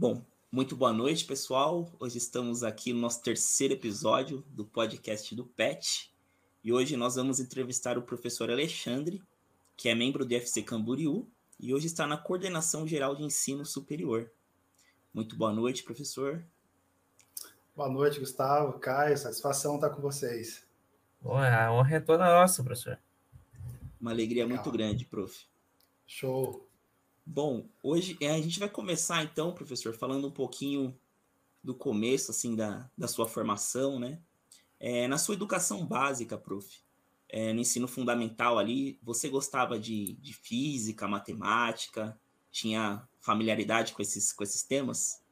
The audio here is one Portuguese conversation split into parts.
Bom, muito boa noite, pessoal. Hoje estamos aqui no nosso terceiro episódio do podcast do PET. E hoje nós vamos entrevistar o professor Alexandre, que é membro do FC Camboriú e hoje está na Coordenação Geral de Ensino Superior. Muito boa noite, professor. Boa noite, Gustavo, Caio. Satisfação estar com vocês. Bom, a honra é toda nossa, professor. Uma alegria Legal. muito grande, prof. Show. Bom, hoje é, a gente vai começar então, professor, falando um pouquinho do começo, assim, da, da sua formação, né? É, na sua educação básica, prof, é, no ensino fundamental ali, você gostava de, de física, matemática, tinha familiaridade com esses, com esses temas?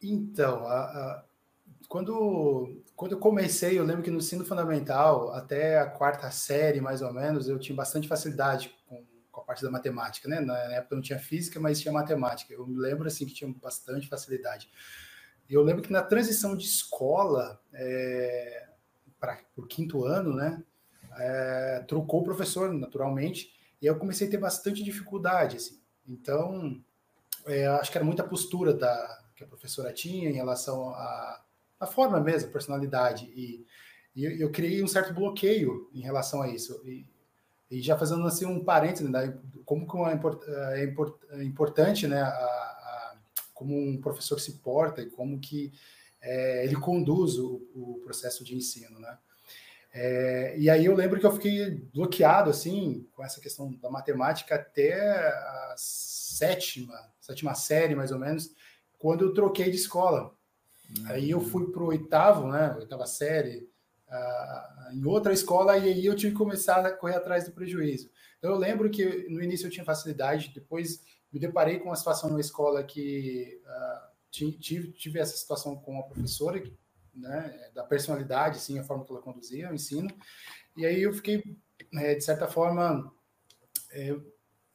Então, a, a, quando, quando eu comecei, eu lembro que no ensino fundamental, até a quarta série, mais ou menos, eu tinha bastante facilidade com com a parte da matemática, né? Na época não tinha física, mas tinha matemática. Eu me lembro assim que tinha bastante facilidade. Eu lembro que na transição de escola é, para o quinto ano, né? É, trocou o professor, naturalmente, e eu comecei a ter bastante dificuldade, assim. Então, é, acho que era muita postura da, que a professora tinha em relação à, forma mesmo, personalidade, e, e eu, eu criei um certo bloqueio em relação a isso. E, e já fazendo assim um parênteses, né, como é, é, é, importante, né, a, a, como um professor se porta e como que é, ele conduz o, o, processo de ensino, né. É, e aí eu lembro que eu fiquei bloqueado assim com essa questão da matemática até a sétima, sétima série mais ou menos, quando eu troquei de escola. Uhum. Aí eu fui para o oitavo, né, oitava série, uh, em outra escola e aí eu tive que começar a correr atrás do prejuízo. Então, eu lembro que no início eu tinha facilidade, depois me deparei com uma situação numa escola que uh, tive, tive essa situação com a professora, né, da personalidade, assim, a forma que ela conduzia o ensino, e aí eu fiquei, é, de certa forma, é,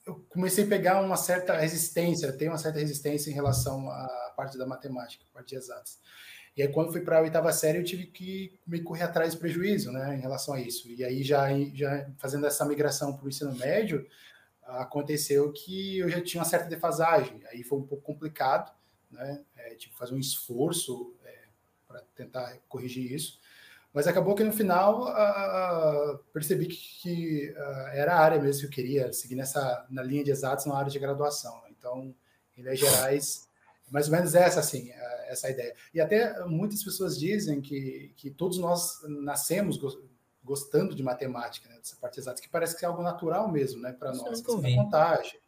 eu comecei a pegar uma certa resistência, ter uma certa resistência em relação à parte da matemática, parte de exatas. E aí, quando fui para a oitava série, eu tive que me correr atrás do prejuízo, né, em relação a isso. E aí, já, já fazendo essa migração para o ensino médio, aconteceu que eu já tinha uma certa defasagem. Aí foi um pouco complicado, né, é, que fazer um esforço é, para tentar corrigir isso. Mas acabou que no final percebi que, que era a área mesmo que eu queria, seguir nessa, na linha de exatos na área de graduação. Então, em Minas Gerais, mais ou menos essa, assim, é, essa ideia. E até muitas pessoas dizem que, que todos nós nascemos gostando de matemática, né, dessa parte exata, que parece que é algo natural mesmo, né, para nós, que é contagem.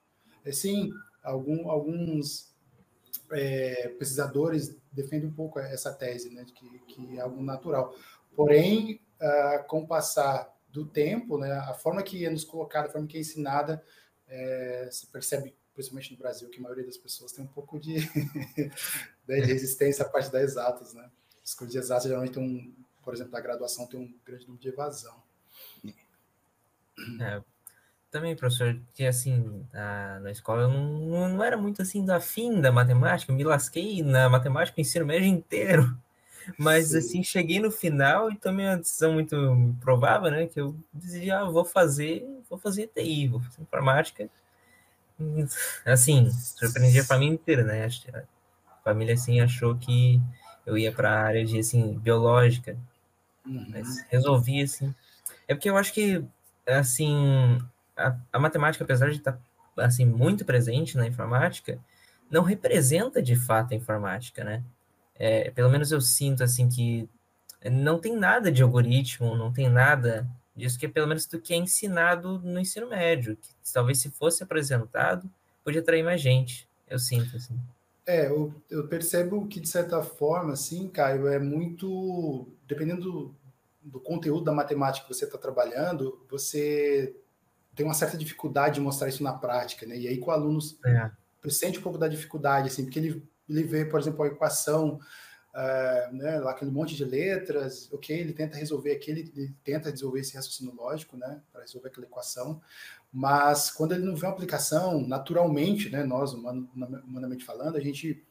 Sim, algum, alguns é, pesquisadores defendem um pouco essa tese, né, de que, que é algo natural. Porém, uh, com o passar do tempo, né, a forma que é nos colocada, a forma que é ensinada, é, se percebe principalmente no Brasil, que a maioria das pessoas tem um pouco de, de resistência à parte das exatas, né? Os cursos de exatas geralmente tem um, por exemplo, da graduação tem um grande número de evasão. É, também, professor, que assim, na, na escola eu não, não era muito assim da fim da matemática, eu me lasquei na matemática o ensino médio inteiro. Mas Sim. assim, cheguei no final e tomei uma decisão muito provável, né? Que eu dizia, ah, vou fazer, vou fazer TI, vou fazer informática assim, surpreendi a família inteira, né? Família, assim, achou que eu ia para a área de, assim, biológica, uhum. mas resolvi, assim. É porque eu acho que, assim, a, a matemática, apesar de estar, tá, assim, muito presente na informática, não representa, de fato, a informática, né? É, pelo menos eu sinto, assim, que não tem nada de algoritmo, não tem nada disso que é pelo menos do que é ensinado no ensino médio, que talvez se fosse apresentado, podia atrair mais gente, eu sinto, assim. É, eu, eu percebo que, de certa forma, assim, Caio, é muito... Dependendo do, do conteúdo da matemática que você está trabalhando, você tem uma certa dificuldade de mostrar isso na prática, né? E aí, com o aluno, é. sente um pouco da dificuldade, assim, porque ele, ele vê, por exemplo, a equação uh, né, lá aquele monte de letras, ok, ele tenta resolver aquele, ele tenta resolver esse raciocínio lógico, né, para resolver aquela equação, mas quando ele não vê uma aplicação, naturalmente, né, nós, humanamente falando, a gente,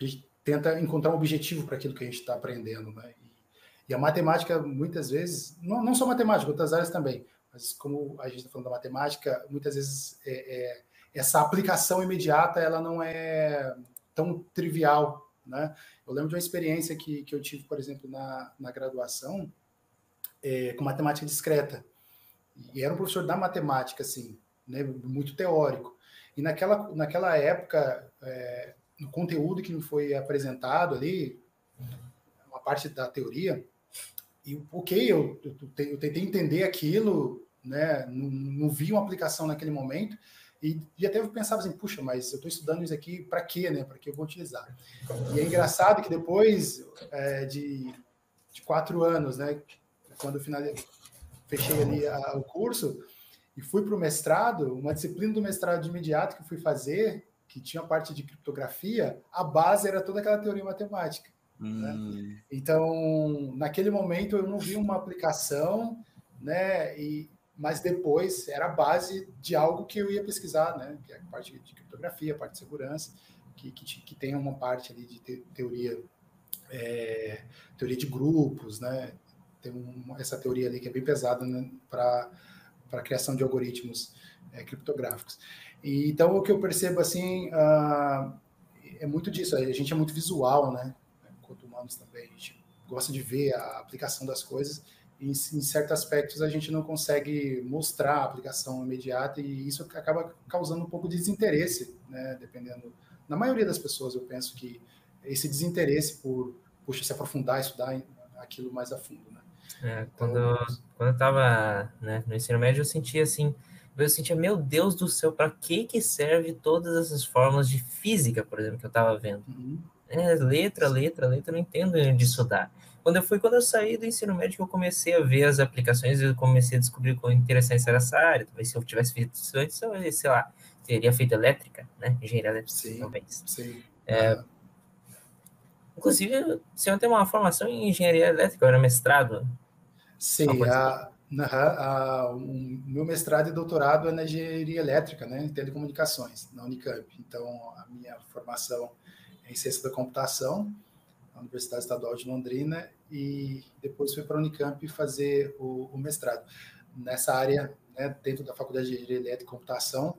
a gente tenta encontrar um objetivo para aquilo que a gente está aprendendo, né, e, e, a matemática, muitas vezes, não, não só matemática, outras áreas também, mas como a gente está falando da matemática, muitas vezes é, é, essa aplicação imediata, ela não é tão trivial, né? Eu lembro de uma experiência que, que eu tive, por exemplo, na, na graduação, é, com matemática discreta. E era um professor da matemática, assim, né, muito teórico. E naquela, naquela época, é, no conteúdo que me foi apresentado ali, uma parte da teoria, e ok, eu, eu, eu tentei entender aquilo, né, não, não, vi uma aplicação naquele momento, e, e até eu pensava assim, puxa, mas eu estou estudando isso aqui para quê, né, para que eu vou utilizar? E é engraçado que depois é, de, de quatro anos, né, quando eu finalizei, fechei ali a, o curso e fui para o mestrado, uma disciplina do mestrado de imediato que eu fui fazer, que tinha parte de criptografia, a base era toda aquela teoria matemática. Né? Hum. Né? Então, naquele momento eu não vi uma aplicação, né? E, mas depois era a base de algo que eu ia pesquisar, né? Que é a parte de criptografia, a parte de segurança, que, que, que tem uma parte ali de te, teoria, é, teoria de grupos, né? tem uma, essa teoria ali que é bem pesada né, para a criação de algoritmos é, criptográficos. E, então, o que eu percebo, assim, uh, é muito disso. A gente é muito visual, né? Enquanto humanos também, a gente gosta de ver a aplicação das coisas e, em certos aspectos, a gente não consegue mostrar a aplicação imediata e isso acaba causando um pouco de desinteresse, né? Dependendo... Na maioria das pessoas, eu penso que esse desinteresse por, puxa, se aprofundar, estudar aquilo mais a fundo, né? É, quando, quando eu tava né, no ensino médio, eu sentia assim, eu sentia, meu Deus do céu, para que que serve todas essas fórmulas de física, por exemplo, que eu tava vendo? Uhum. É, letra, letra, letra, eu não entendo de estudar. Quando eu fui, quando eu saí do ensino médio, eu comecei a ver as aplicações, eu comecei a descobrir quão interessante era essa área. Talvez se eu tivesse feito isso antes, eu, sei lá, teria feito elétrica, né? Engenharia elétrica, sim, talvez. Sim. É, Inclusive, se eu tenho uma formação em engenharia elétrica, eu era mestrado, Sim, a, a, o meu mestrado e doutorado é na engenharia elétrica, né, em telecomunicações, na Unicamp. Então, a minha formação é em ciência da computação, Universidade Estadual de Londrina, e depois fui para a Unicamp fazer o, o mestrado nessa área, né, dentro da Faculdade de Engenharia Elétrica e Computação,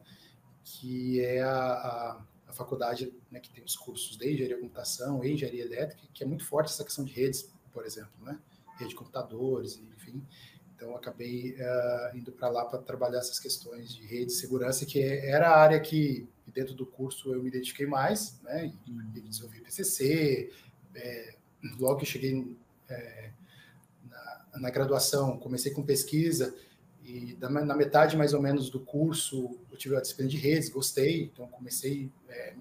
que é a, a, a faculdade né, que tem os cursos de engenharia da computação e engenharia elétrica, que é muito forte essa questão de redes, por exemplo, né? rede de computadores, enfim. Então, acabei uh, indo para lá para trabalhar essas questões de rede de segurança, que era a área que, dentro do curso, eu me identifiquei mais, né? E uhum. desenvolvi PCC. É, logo que cheguei é, na, na, graduação, comecei com pesquisa, e da, na metade, mais ou menos, do curso, eu tive a disciplina de redes, gostei, então comecei é,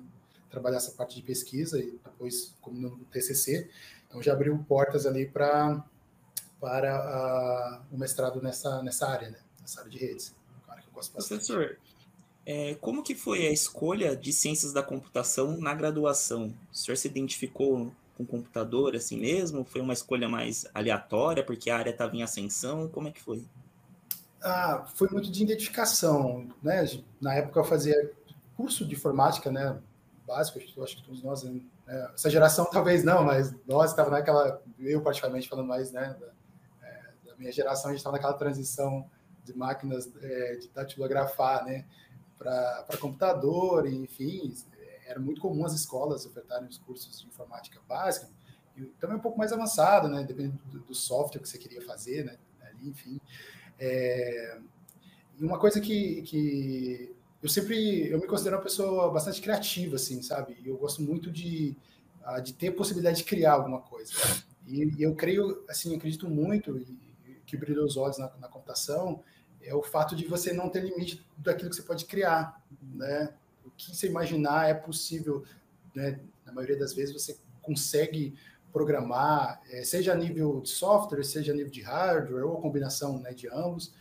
trabalhar essa parte de pesquisa, e depois, como no TCC, então já abriu portas ali para para o mestrado nessa, nessa área, né? nessa área de redes. Cara que eu gosto bastante. Professor, é, como que foi a escolha de ciências da computação na graduação? O senhor se identificou com computador assim mesmo? Foi uma escolha mais aleatória porque a área estava em ascensão? Como é que foi? Ah, foi muito de identificação, né? Na época eu fazia curso de informática, né? Básico, acho que todos nós, né? essa geração talvez não, mas nós estava naquela, eu particularmente falando mais, né? minha geração a gente estava naquela transição de máquinas é, de datilografar, né, para computador, enfim, era muito comum as escolas ofertarem os cursos de informática básica, e também um pouco mais avançado, né, dependendo do, do software que você queria fazer, né, ali, enfim. É, e uma coisa que, que eu sempre, eu me considero uma pessoa bastante criativa, assim, sabe? Eu gosto muito de, ah, de ter a possibilidade de criar alguma coisa. E, e eu creio, assim, acredito muito, que brilhou os olhos na, na, computação é o fato de você não ter limite daquilo que você pode criar, né? O que você imaginar é possível, né? Na maioria das vezes você consegue programar, é, seja a nível de software, seja a nível de hardware ou combinação né, de ambos.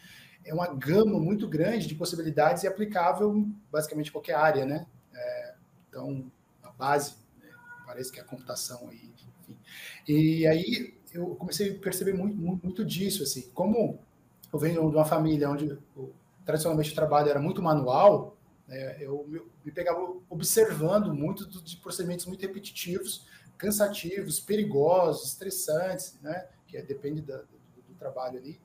É uma gama muito grande de possibilidades e aplicável basicamente em qualquer área, né? É, então, a base, né, parece que é a computação aí, enfim. E aí, eu comecei a perceber muito, muito, muito disso, assim, como eu venho de uma família onde tradicionalmente o trabalho era muito manual, eu me, me, pegava observando muito de procedimentos muito repetitivos, cansativos, perigosos, estressantes, né, que é, depende da, do, do, trabalho ali,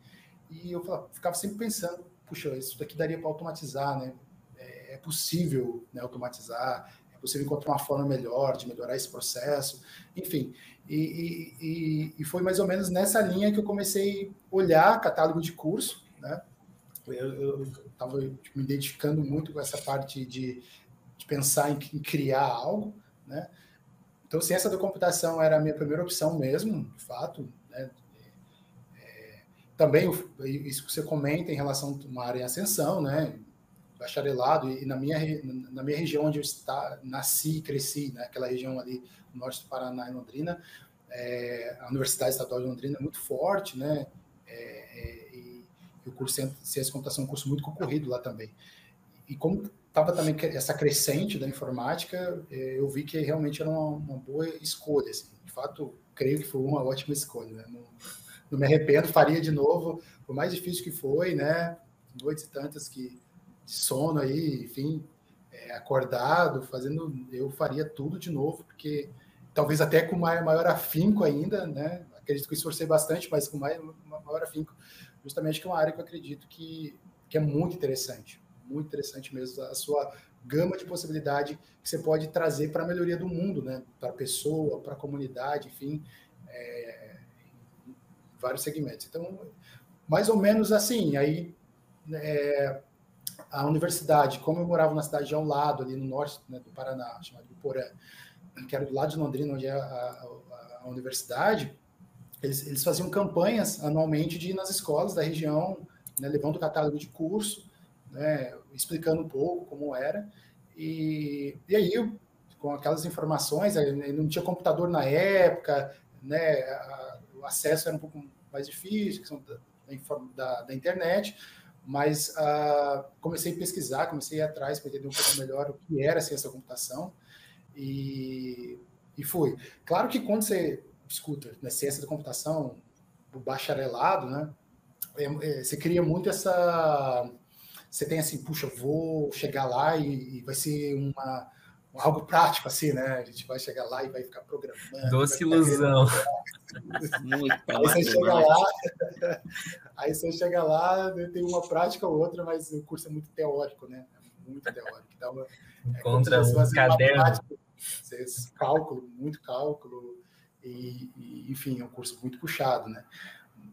e eu falava, ficava sempre pensando, puxa, isso daqui daria para automatizar, né, é, é possível né, automatizar, é possível encontrar uma forma melhor de melhorar esse processo, enfim. E, e, e, foi mais ou menos nessa linha que eu comecei a olhar catálogo de curso, né? Eu estava me identificando muito com essa parte de, de pensar em, em, criar algo, né? Então, ciência da computação era a minha primeira opção mesmo, de fato, né? É, também isso que você comenta em relação a uma área em ascensão, né? Bacharelado, e na minha, na minha região onde eu está, nasci e cresci, né? região ali no norte do Paraná, em Londrina, é, a Universidade Estadual de Londrina é muito forte, né? E, o curso de Ciência e Computação é um curso muito concorrido lá também. E como estava também essa crescente da informática, é, eu vi que realmente era uma, uma boa escolha. Assim. De fato, creio que foi uma ótima escolha. Né? Não, não, me arrependo, faria de novo, por mais difícil que foi, né? Noites e tantas que de sono aí, enfim, é, acordado, fazendo, eu faria tudo de novo, porque talvez até com maior, maior afinco ainda, né? Acredito que esforcei bastante, mas com maior, maior afinco, justamente que é uma área que eu acredito que, que é muito interessante, muito interessante mesmo, a sua gama de possibilidade que você pode trazer para a melhoria do mundo, né? Para a pessoa, para a comunidade, enfim, é, vários segmentos. Então, mais ou menos assim, aí é, a universidade, como eu morava na cidade ao lado, ali no norte né, do Paraná, chamada Porã, que era do lado de Londrina, onde é a, a, a universidade, eles, eles, faziam campanhas anualmente de ir nas escolas da região, né, levando o catálogo de curso, né, explicando um pouco como era. E, e aí, com aquelas informações, não tinha computador na época, né, a, o acesso era um pouco mais difícil, da, da, da internet, mas uh, comecei a pesquisar, comecei a ir atrás para entender um pouco melhor o que era ciência da computação e, e fui. Claro que quando você escuta né, ciência da computação, o bacharelado, né, é, é, você cria muito essa. Você tem assim, puxa, vou chegar lá e, e vai ser uma, algo prático, assim, né? A gente vai chegar lá e vai ficar programando. Doce ilusão. aí você chega lá, aí você chega lá, tem uma prática ou outra, mas o curso é muito teórico, né? É muito teórico. Então, é Contra um caderno. Prática, cálculo, muito cálculo, e, e, enfim, é um curso muito puxado, né?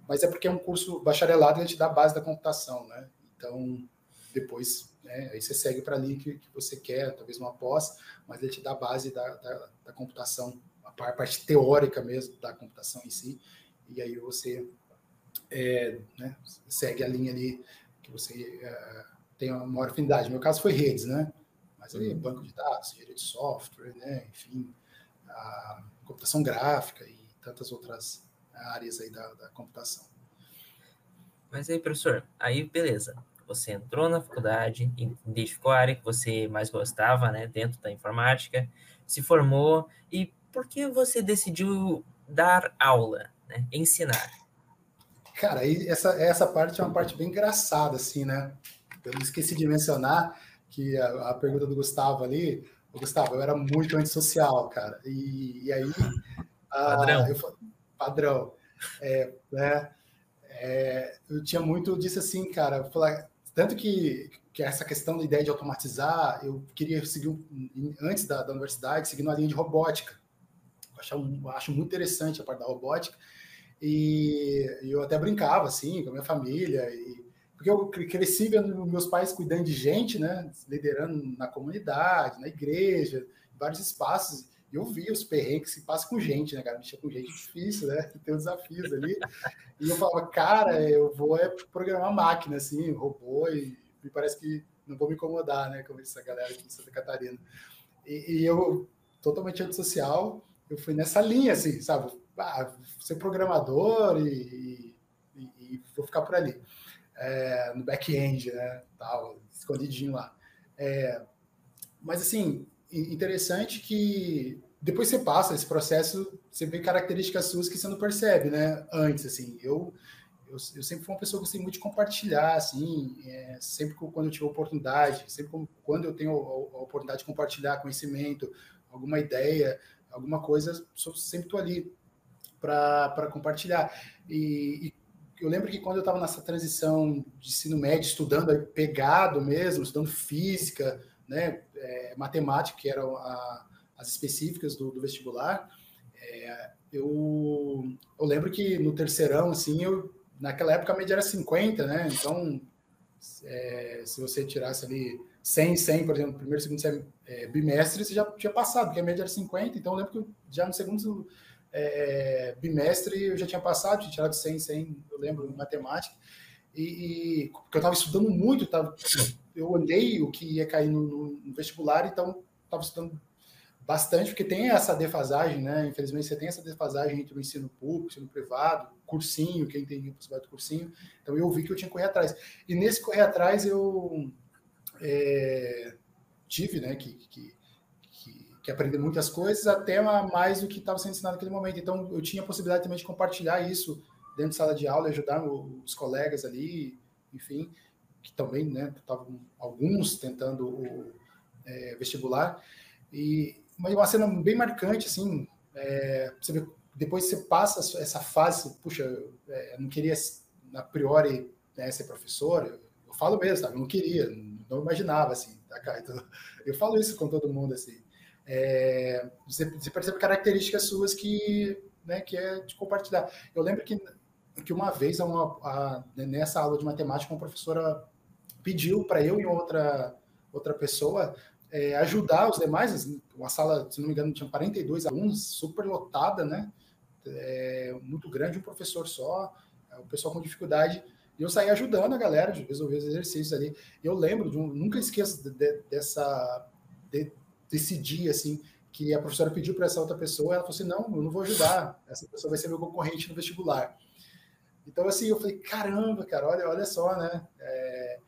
Mas é porque é um curso bacharelado, ele te dá a base da computação, né? Então, depois né? Aí você segue para ali que, que, você quer, talvez uma pós, mas ele te dá a base da, da, da computação, a parte teórica mesmo da computação em si, e aí você é, né, segue a linha ali que você é, tem uma maior afinidade. No meu caso foi redes, né? Mas aí uhum. banco de dados, engenharia de software, né? Enfim, a computação gráfica e tantas outras áreas aí da, da computação. Mas aí, professor, aí beleza. Você entrou na faculdade, identificou a área que você mais gostava, né, dentro da informática, se formou e por que você decidiu dar aula, né, ensinar? Cara, aí essa, essa parte é uma parte bem engraçada, assim, né? Eu esqueci de mencionar que a, a pergunta do Gustavo ali, Gustavo, eu era muito antissocial, cara. E, e aí. Padrão. eu, padrão. É, né, é, eu tinha muito disso assim, cara. Falar, tanto que, que essa questão da ideia de automatizar, eu queria seguir, antes da, da universidade, seguir uma linha de robótica. Eu acho, acho muito interessante a parte da robótica. E, e eu até brincava, assim, com a minha família. E, porque eu cresci vendo meus pais cuidando de gente, né? Liderando na comunidade, na igreja, em vários espaços. E eu vi os perrengues que passa com gente, né, cara? Mexer com gente é difícil, né? Tem os desafios ali. E eu falava, cara, eu vou é programar máquina, assim, robô, e me parece que não vou me incomodar, né? Como disse a galera aqui de Santa Catarina. E, e eu, totalmente antissocial, eu fui nessa linha, assim, sabe? Ah, ser programador e, e, e, vou ficar por ali. É, no back-end, né? Tal, escondidinho lá. É, mas, assim, interessante que depois você passa esse processo, você vê características suas que você não percebe, né? Antes, assim, eu, eu, eu sempre fui uma pessoa que gostei muito de compartilhar, assim, é, sempre quando eu tive oportunidade, sempre quando eu tenho a, a oportunidade de compartilhar conhecimento, alguma ideia, alguma coisa, sempre estou ali para compartilhar. E, e, eu lembro que quando eu estava nessa transição de ensino médio, estudando pegado mesmo, estudando física, né, é, matemática, que eram a, as específicas do, do vestibular, é, eu, eu lembro que no terceirão, assim, eu, naquela época a média era 50, né? Então, é, se você tirasse ali 100, 100, por exemplo, primeiro, segundo é, bimestre, você já tinha passado, porque a média era 50, então eu lembro que já no segundo é, bimestre eu já tinha passado, tinha tirado 100, 100, eu lembro, em matemática, e, e porque eu estava estudando muito, tava, eu olhei o que ia cair no, no vestibular, então estava estudando bastante, porque tem essa defasagem, né? Infelizmente, você tem essa defasagem entre o ensino público, o ensino privado, cursinho, quem tem possibilidade de cursinho. Então, eu vi que eu tinha que correr atrás. E nesse correr atrás, eu é, tive, né, que, que, que, aprender muitas coisas, até mais do que estava sendo ensinado naquele momento. Então, eu tinha a possibilidade também de compartilhar isso dentro de sala de aula, ajudar os colegas ali, enfim, que também, né, estavam alguns tentando o é, vestibular. E, uma cena bem marcante, assim, é, você vê, depois você passa essa fase, puxa, é, eu não queria, a priori, né, ser professor, eu, eu, falo mesmo, sabe? Eu não queria, não imaginava, assim, tá? Então, eu falo isso com todo mundo, assim. É, você, você, percebe características suas que, né, que é de compartilhar. Eu lembro que, que uma vez, uma, a, nessa aula de matemática, uma professora pediu para eu e outra, outra pessoa é, ajudar os demais. Uma sala, se não me engano, tinha 42 alunos, super lotada, né? É, muito grande, um professor só, é, o pessoal com dificuldade. E eu saí ajudando a galera de resolver os exercícios ali. Eu lembro, de um, nunca esqueço de, de, dessa, de, desse dia, assim, que a professora pediu para essa outra pessoa, ela falou assim, não, eu não vou ajudar, essa pessoa vai ser meu concorrente no vestibular. Então, assim, eu falei, caramba, cara, olha, olha só, né? É,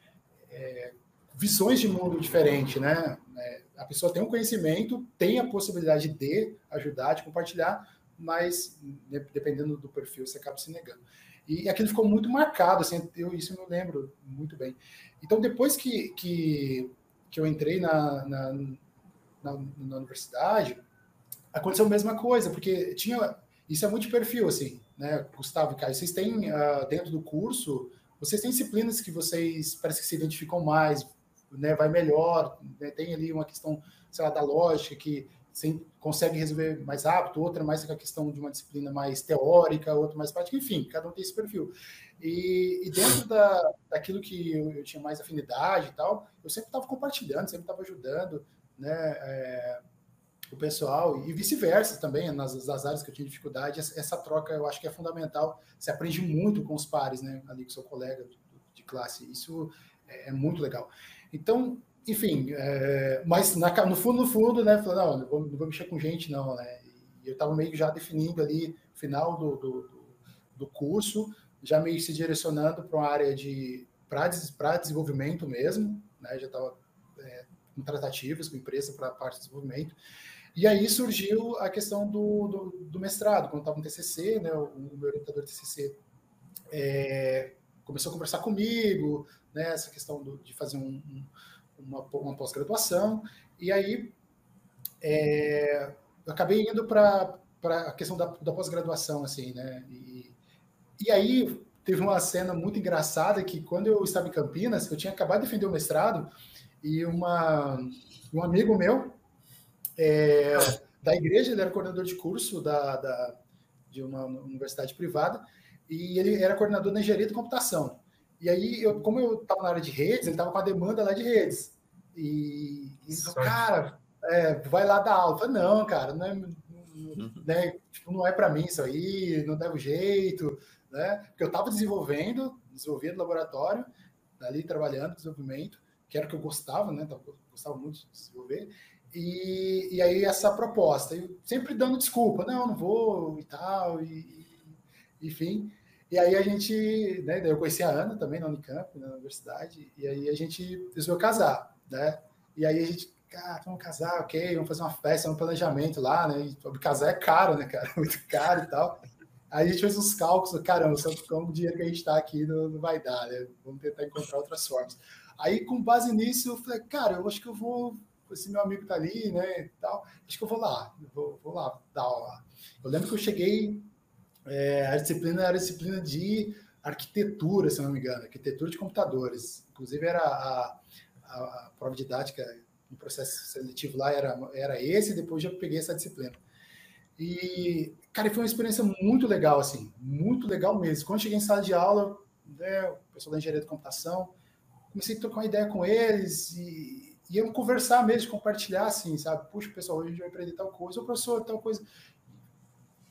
é, visões de mundo diferente, né? É, a pessoa tem um conhecimento, tem a possibilidade de ajudar, de compartilhar, mas dependendo do perfil, você acaba se negando. E aquilo ficou muito marcado, assim, eu, isso eu lembro muito bem. Então, depois que, que, que eu entrei na, na, na, na universidade, aconteceu a mesma coisa, porque tinha. Isso é muito de perfil, assim, né, Gustavo e Caio? Vocês têm, uh, dentro do curso, vocês têm disciplinas que vocês parece que se identificam mais, né, vai melhor, né, tem ali uma questão, sei lá, da lógica que você consegue resolver mais rápido, outra mais a questão de uma disciplina mais teórica, outra mais prática, enfim, cada um tem esse perfil. E, e dentro da, daquilo que eu, eu, tinha mais afinidade e tal, eu sempre estava compartilhando, sempre estava ajudando, né, é, o pessoal e vice-versa também, nas, nas, áreas que eu tinha dificuldade, essa, troca eu acho que é fundamental, você aprende muito com os pares, né, ali com seu colega de, classe, isso é, é muito legal. Então, enfim, é, mas na, no fundo, no fundo, né, falou, não, não vou, não vou mexer com gente, não, né? Eu estava meio já definindo ali o final do, do, do, curso, já meio se direcionando para uma área de para desenvolvimento mesmo, né? Já estava é, em tratativas com empresa para a parte de desenvolvimento. E aí surgiu a questão do, do, do mestrado, quando estava no TCC, né? O, o meu orientador TCC é, começou a conversar comigo, né, essa questão do, de fazer um, um, uma, uma pós-graduação, e aí é, eu acabei indo para a questão da, da pós-graduação, assim, né, e, e aí teve uma cena muito engraçada que quando eu estava em Campinas, eu tinha acabado de defender o mestrado, e uma, um amigo meu é, da igreja, ele era coordenador de curso da, da, de uma universidade privada, e ele era coordenador na engenharia de computação. E aí, eu, como eu estava na área de redes, ele estava com a demanda lá de redes. E, e cara, é, vai lá dar aula. Falei, não, cara, não é, uhum. né, tipo, não é para mim isso aí, não dá o jeito, né? Porque eu estava desenvolvendo, desenvolvendo laboratório, ali trabalhando, desenvolvimento, que era o que eu gostava, né? Gostava muito de desenvolver. E, e aí essa proposta, eu sempre dando desculpa, não, não vou e tal, e, enfim. E aí a gente, né, eu conheci a Ana também na Unicamp, na universidade, e aí a gente resolveu casar, né? E aí a gente, cara, vamos casar, ok, vamos fazer uma festa, um planejamento lá, né? E casar é caro, né, cara? Muito caro e tal. Aí a gente fez uns cálculos, caramba, como o dinheiro que a gente está aqui não, não, vai dar, né? Vamos tentar encontrar outras formas. Aí, com base nisso, eu falei, cara, eu acho que eu vou, esse meu amigo tá ali, né, e tal, acho que eu vou lá, vou, vou lá dar aula. Eu lembro que eu cheguei é, a disciplina era a disciplina de arquitetura, se não me engano, arquitetura de computadores. Inclusive, era a, a, a prova didática no processo seletivo lá era, era esse, depois já peguei essa disciplina. E, cara, foi uma experiência muito legal, assim, muito legal mesmo. Quando cheguei em sala de aula, né, o pessoal da engenharia de computação, comecei a trocar uma ideia com eles e, iam conversar mesmo, compartilhar, assim, sabe? Puxa, pessoal, hoje a gente vai aprender tal coisa, o professor, tal coisa.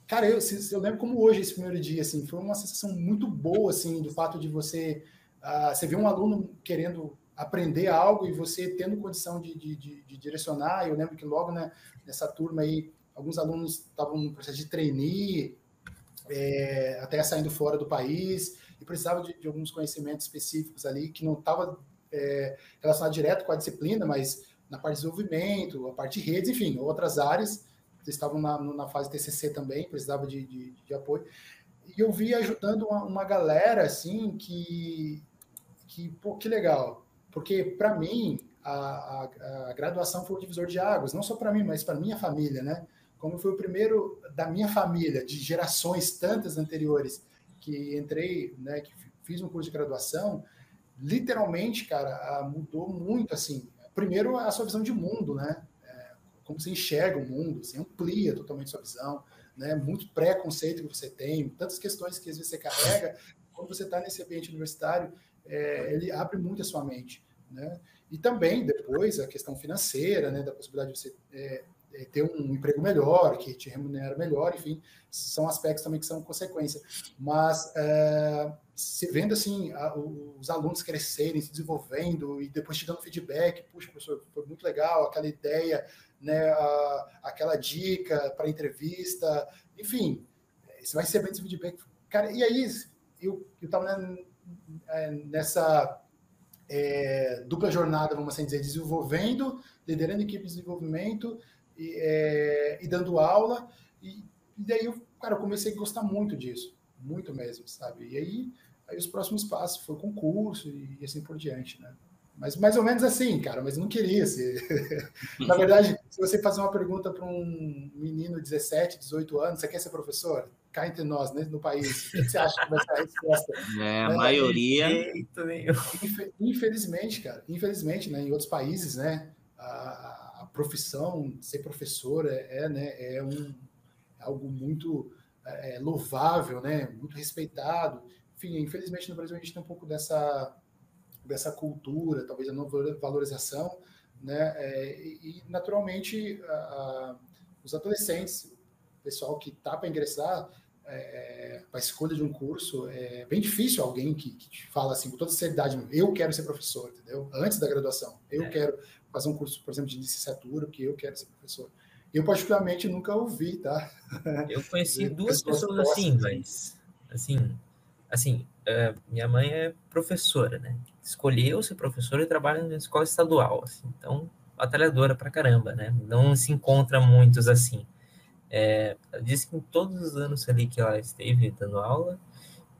Cara, eu, eu lembro como hoje, esse primeiro dia, assim, foi uma sensação muito boa, assim, do fato de você, uh, você ver um aluno querendo aprender algo e você tendo condição de, de, de, de direcionar. Eu lembro que logo né, nessa turma aí, alguns alunos estavam no processo de trainee, é, até saindo fora do país, e precisavam de, de alguns conhecimentos específicos ali, que não estava é, relacionado direto com a disciplina, mas na parte de desenvolvimento, a parte de redes, enfim, outras áreas. Eles estavam na, na fase TCC também, precisavam de, de, de apoio. E eu vi ajudando uma, uma galera, assim, que, que, pô, que legal. Porque, para mim, a, a, a, graduação foi o divisor de águas, não só para mim, mas para minha família, né? Como foi o primeiro da minha família, de gerações tantas anteriores, que entrei, né, que fiz um curso de graduação, literalmente, cara, mudou muito, assim. Primeiro, a sua visão de mundo, né? É, como você enxerga o mundo, você amplia totalmente sua visão, né? Muito preconceito que você tem, tantas questões que às vezes você carrega, quando você está nesse ambiente universitário, é, ele abre muito a sua mente. Né? E também, depois, a questão financeira, né, da possibilidade de você é, ter um emprego melhor, que te remunera melhor, enfim, são aspectos também que são consequência. Mas, é, se vendo assim, a, os alunos crescerem, se desenvolvendo e depois te dando feedback, puxa, professor, foi muito legal, aquela ideia, né, a, aquela dica para entrevista, enfim, você vai recebendo esse feedback. Cara, e aí, eu estava né, é, nessa é, dupla jornada, vamos assim dizer, desenvolvendo, liderando equipe de desenvolvimento e, é, e dando aula. E, e, daí eu, cara, eu comecei a gostar muito disso, muito mesmo, sabe? E aí, aí os próximos passos foi concurso e, e assim por diante, né? Mas mais ou menos assim, cara, mas não queria ser. Na verdade, se você fazer uma pergunta para um menino de 17, 18 anos, você quer ser professor? Cá entre nós, né, no país. O que você acha que vai ser a resposta? É, a é, maioria. Infelizmente, cara, infelizmente, né, em outros países, né, a, a profissão, ser professor é, é né, é um, é algo muito é, louvável, né, muito respeitado. Enfim, infelizmente no Brasil a gente tem um pouco dessa dessa cultura, talvez a não valorização, né? É, e, naturalmente a, a, os adolescentes, o pessoal que está para ingressar, é, é para a escolha de um curso, é bem difícil alguém que, que fala assim com toda seriedade, eu quero ser professor, entendeu? Antes da graduação, eu é. quero fazer um curso, por exemplo, de licenciatura, porque eu quero ser professor. Eu particularmente nunca ouvi, tá? Eu conheci duas pessoas assim, mas assim, assim, uh, minha mãe é professora, né? Escolheu ser professora e trabalha na escola estadual, assim, então batalhadora pra caramba, né? Não se encontra muitos assim. É, ela disse que em todos os anos ali que ela esteve dando aula,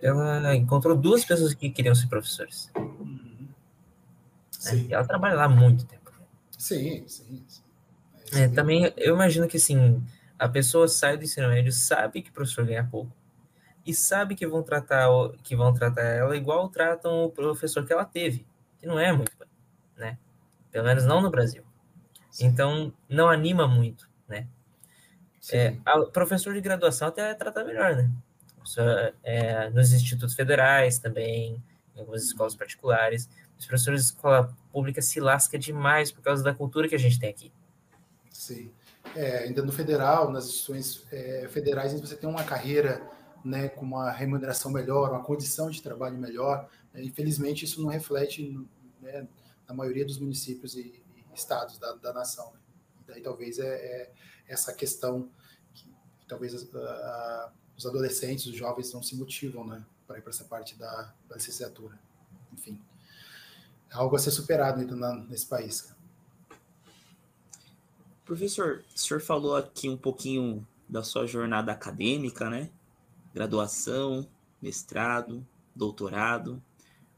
ela encontrou duas pessoas que queriam ser professores. Uhum. É, e ela trabalha lá há muito tempo. Sim, sim. sim. É, também eu imagino que assim, a pessoa sai do ensino médio, sabe que o professor ganha pouco, e sabe que vão tratar que vão tratar ela igual tratam o professor que ela teve, que não é muito, né? Pelo menos não no Brasil. Sim. Então não anima muito, né? É, a, professor de graduação até trata melhor, né? É, nos institutos federais também, em algumas escolas particulares. Os professores de escola pública se lasca demais por causa da cultura que a gente tem aqui. Sim. É, ainda no federal, nas instituições é, federais, você tem uma carreira né, com uma remuneração melhor, uma condição de trabalho melhor. Né, infelizmente, isso não reflete né, na maioria dos municípios e, e estados da, da nação. Né? Daí talvez é, é, essa questão que, talvez uh, os adolescentes, os jovens não se motivam né, para ir para essa parte da, da licenciatura. Enfim, algo a ser superado então, na, nesse país. Professor, o senhor falou aqui um pouquinho da sua jornada acadêmica, né? graduação, mestrado, doutorado.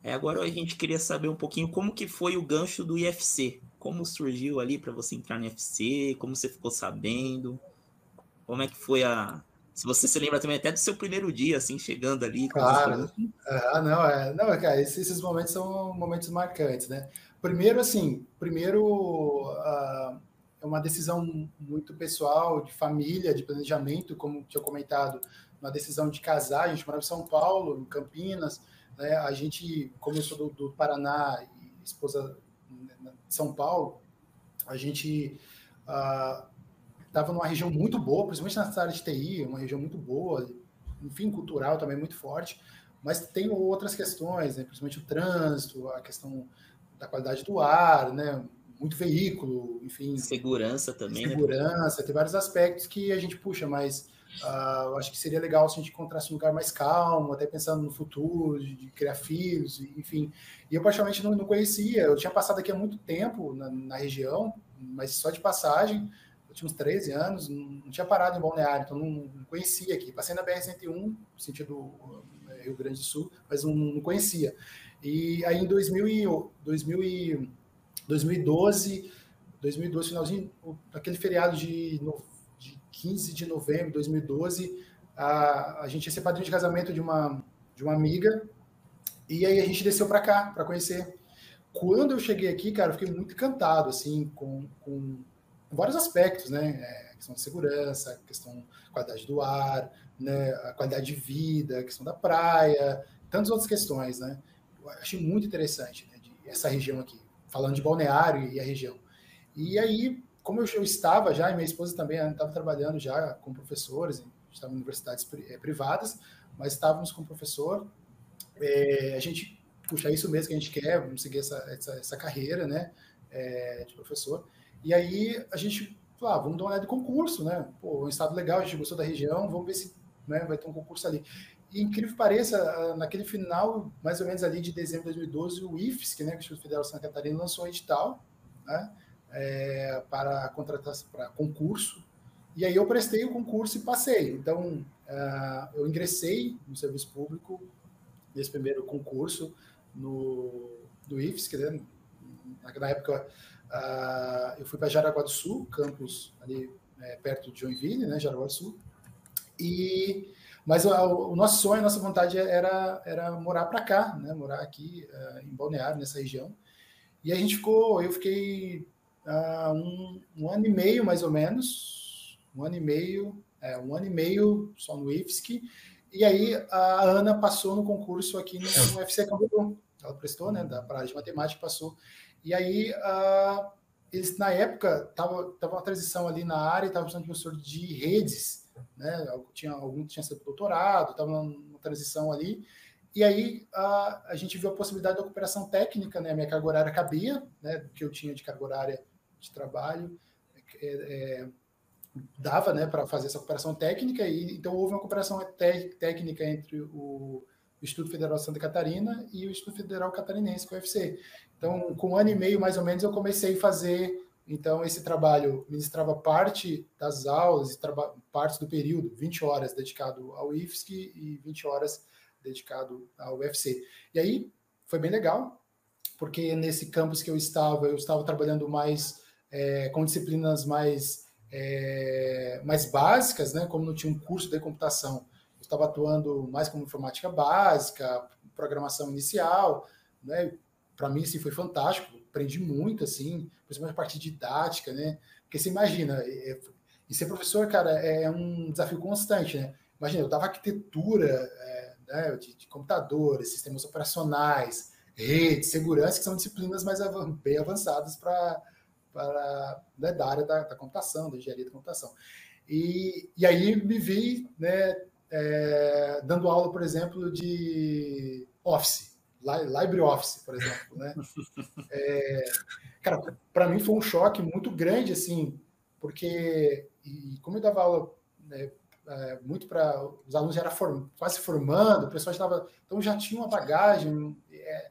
É, agora a gente queria saber um pouquinho como que foi o gancho do IFC. Como surgiu ali para você entrar no IFC? Como você ficou sabendo? Como é que foi a. Se você se lembra também até do seu primeiro dia, assim, chegando ali. Claro. Ah, não, é, não, cara, esses, momentos são momentos marcantes, né? Primeiro, assim, primeiro uh, é uma decisão muito pessoal, de família, de planejamento, como tinha comentado, uma decisão de casar. A gente morava em São Paulo, em Campinas, né? A gente, sou do, do Paraná e esposa de São Paulo, a gente estava numa região muito boa, principalmente na área de TI, uma região muito boa, enfim, cultural também muito forte, mas tem outras questões, né? principalmente o trânsito, a questão da qualidade do ar, né? muito veículo, enfim. Segurança também. Né? Segurança, né? tem vários aspectos que a gente puxa, mas uh, acho que seria legal se a gente encontrasse um lugar mais calmo, até pensando no futuro, de, de criar filhos, enfim. E eu, praticamente, não, não, conhecia. Eu tinha passado aqui há muito tempo na, na, região, mas só de passagem. Uns 13 anos, não, tinha parado em Balneário, então não, conhecia aqui. Passei na BR-101, sentido eh, Rio Grande do Sul, mas não conhecia. E aí em 2000 e, 2000 e 2012, 2012, finalzinho, aquele feriado de, de 15 de novembro de 2012, a, a gente ia ser padrinho de casamento de uma, de uma amiga, e aí a gente desceu para cá, para conhecer. Quando eu cheguei aqui, cara, eu fiquei muito encantado, assim, com, com vários aspectos, né? É, questão de segurança, questão da qualidade do ar, né? a qualidade de vida, questão da praia, tantas outras questões, né? Eu achei muito interessante né, de, essa região aqui falando de balneário e a região. E aí, como eu, estava já, e minha esposa também estava trabalhando já com professores, estava em universidades eh, privadas, mas estávamos com professor, é, a gente, puxa, é isso mesmo que a gente quer, vamos seguir essa, essa, essa carreira, né, é, de professor. E aí a gente ah, vamos dar uma olhada de concurso, né, pô, um estado legal, a gente gostou da região, vamos ver se né, vai ter um concurso ali. E, incrível que pareça, naquele final, mais ou menos ali de dezembro de 2012, o IFSC, né, que é o Instituto Federal de Santa Catarina, lançou um edital né, é, para contratação, para concurso. E aí eu prestei o concurso e passei. Então, uh, eu ingressei no serviço público nesse primeiro concurso no, do IFSC, né? na época uh, eu fui para Jaraguá do Sul, campus ali é, perto de Joinville, né, Jaraguá do Sul, e mas o, o, nosso sonho, a nossa vontade era, era morar para cá, né? Morar aqui uh, em Balneário, nessa região. E a gente ficou, eu fiquei uh, um, um, ano e meio, mais ou menos, um ano e meio, é, um ano e meio só no IFSC. E aí a Ana passou no concurso aqui no, no UFC Camboriú. Ela prestou, né? Da área de matemática, passou. E aí uh, eles, na época, tava, tava uma transição ali na área, estava precisando de professor de redes né? Tinha algum tinha sido doutorado, estava numa transição ali. E aí a, a gente viu a possibilidade da cooperação técnica, né? A minha carga horária cabia, né? Que eu tinha de carga horária de trabalho, é, é, dava, né? Para fazer essa cooperação técnica e então houve uma cooperação técnica entre o, o Instituto Federal de Santa Catarina e o Instituto Federal Catarinense, com o UFC. Então, com um ano e meio mais ou menos, eu comecei a fazer então, esse trabalho ministrava parte das aulas e parte do período, 20 horas dedicado ao IFSC e 20 horas dedicado ao UFC. E aí foi bem legal, porque nesse campus que eu estava, eu estava trabalhando mais é, com disciplinas mais, é, mais básicas, né? Como não tinha um curso de computação, estava atuando mais como informática básica, programação inicial, né? Para mim, assim, foi fantástico aprendi muito, assim, principalmente a parte didática, né? Porque você imagina, é, é, e ser professor, cara, é um desafio constante, né? Imagina, eu dava arquitetura é, né, de, de, computadores, sistemas operacionais, redes, segurança, que são disciplinas mais bem avançadas para né, da área da, da, computação, da engenharia da computação. E, e aí me vi né, é, dando aula, por exemplo, de Office. LibreOffice, por exemplo, né? É, cara, para mim foi um choque muito grande, assim, porque e como eu dava aula né, é, muito para os alunos já eram form, quase formando, o pessoal estava, então já tinha uma bagagem, é,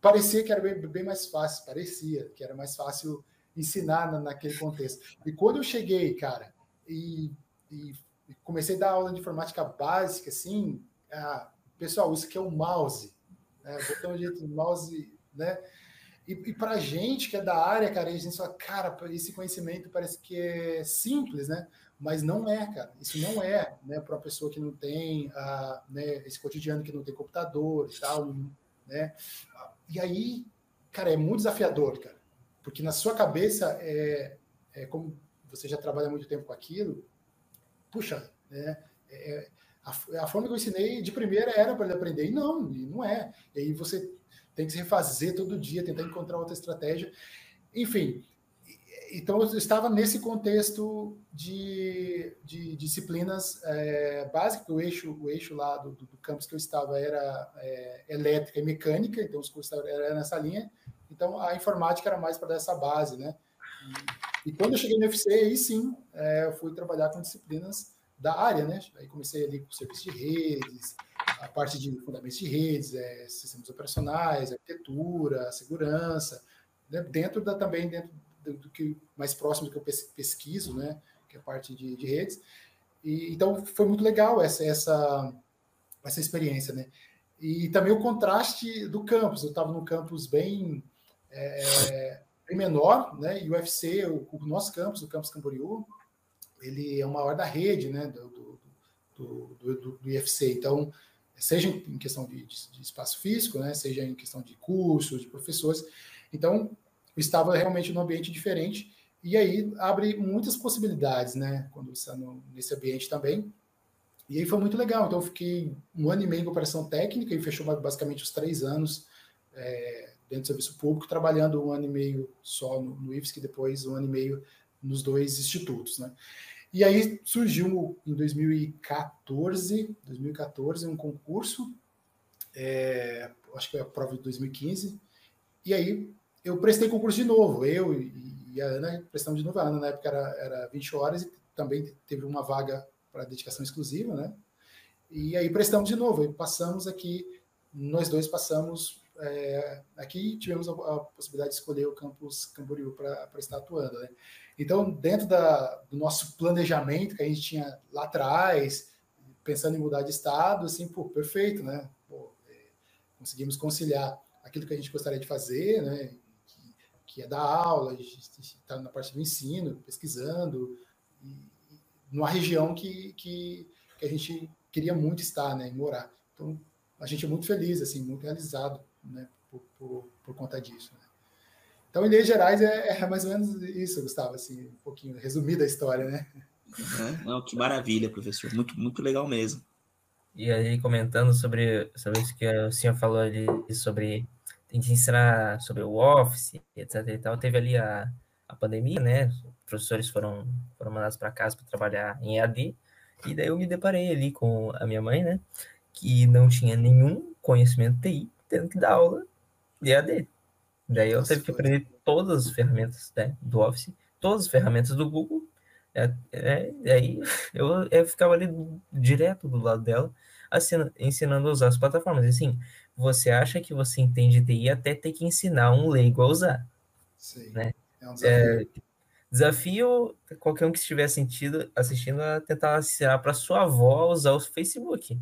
parecia que era bem, bem, mais fácil, parecia que era mais fácil ensinar na, naquele contexto. E quando eu cheguei, cara, e, e comecei a dar aula de informática básica, assim, ah, pessoal, isso aqui é o mouse né? botão de mouse, né? E, e para a gente que é da área, cara, a gente cara, esse conhecimento parece que é simples, né? Mas não é, cara. Isso não é, né? Para uma pessoa que não tem né, esse cotidiano, que não tem computador e tal, né? E aí, cara, é muito desafiador, cara. Porque na sua cabeça, é, é como você já trabalha muito tempo com aquilo, puxa, né? É, a, a, forma que eu ensinei de primeira era para ele aprender, e não, e não é. E aí você tem que se refazer todo dia, tentar encontrar outra estratégia. Enfim, então eu estava nesse contexto de, de disciplinas é, básicas, o eixo, o eixo lá do, do campus que eu estava era é, elétrica e mecânica, então os cursos eram nessa linha, então a informática era mais para dar essa base, né? E, e, quando eu cheguei no UFC, aí sim, é, eu fui trabalhar com disciplinas da área, né? Aí comecei ali com serviço de redes, a parte de fundamentos de redes, é, sistemas operacionais, arquitetura, segurança, né? dentro da também dentro do, do, que mais próximo do que eu pesquiso, né? Que é a parte de, de redes. E então foi muito legal essa essa essa experiência, né? E também o contraste do campus. Eu estava num campus bem, é, bem menor, né? E o UFC, o, o nosso campus, o campus Camboriú, ele é o maior da rede, né? Do, do, do, do, IFC. Então, seja em questão de, de, de, espaço físico, né? Seja em questão de cursos, de professores. Então, eu estava realmente num ambiente diferente. E aí abre muitas possibilidades, né? Quando você está no, nesse ambiente também. E aí foi muito legal. Então, eu fiquei um ano e meio em operação técnica e fechou basicamente os três anos é, dentro do serviço público, trabalhando um ano e meio só no, no IFSC, depois um ano e meio nos dois institutos, né? E aí surgiu em 2014, 2014 um concurso, é, acho que foi a prova de 2015, e aí eu prestei concurso de novo, eu e a Ana prestamos de novo, a Ana na época era, era 20 horas e também teve uma vaga para dedicação exclusiva, né? E aí prestamos de novo, e passamos aqui, nós dois passamos é, aqui tivemos a, a, possibilidade de escolher o campus Camboriú para estar atuando, né? Então, dentro da, do nosso planejamento que a gente tinha lá atrás, pensando em mudar de estado, assim, pô, perfeito, né? Pô, é, conseguimos conciliar aquilo que a gente gostaria de fazer, né? Que, que é dar aula, gente está na parte do ensino, pesquisando, e, numa região que, que, que, a gente queria muito estar, né? E morar. Então, a gente é muito feliz, assim, muito realizado, né? Por, por, por conta disso. Né? Então, em linhas gerais, é, é, mais ou menos isso, Gustavo, assim, um pouquinho resumida a história, né? Uhum. Não, que maravilha, professor. Muito, muito legal mesmo. E aí, comentando sobre, sobre isso que o senhor falou ali, sobre tem que ensinar sobre o Office, etc e tal, teve ali a, a pandemia, né? Os professores foram, foram mandados para casa para trabalhar em EAD, e daí eu me deparei ali com a minha mãe, né? Que não tinha nenhum conhecimento TI, tendo que dar aula de EAD. Daí eu tive que aprender todas as ferramentas né, do Office, todas as ferramentas do Google. É, é, aí eu, eu ficava ali direto do lado dela, ensinando a usar as plataformas. E assim, você acha que você entende TI até ter que ensinar um leigo a usar. Sim. Né? É um desafio. É, desafio qualquer um que estiver assistindo, assistindo a tentar ensinar para sua avó a usar o Facebook.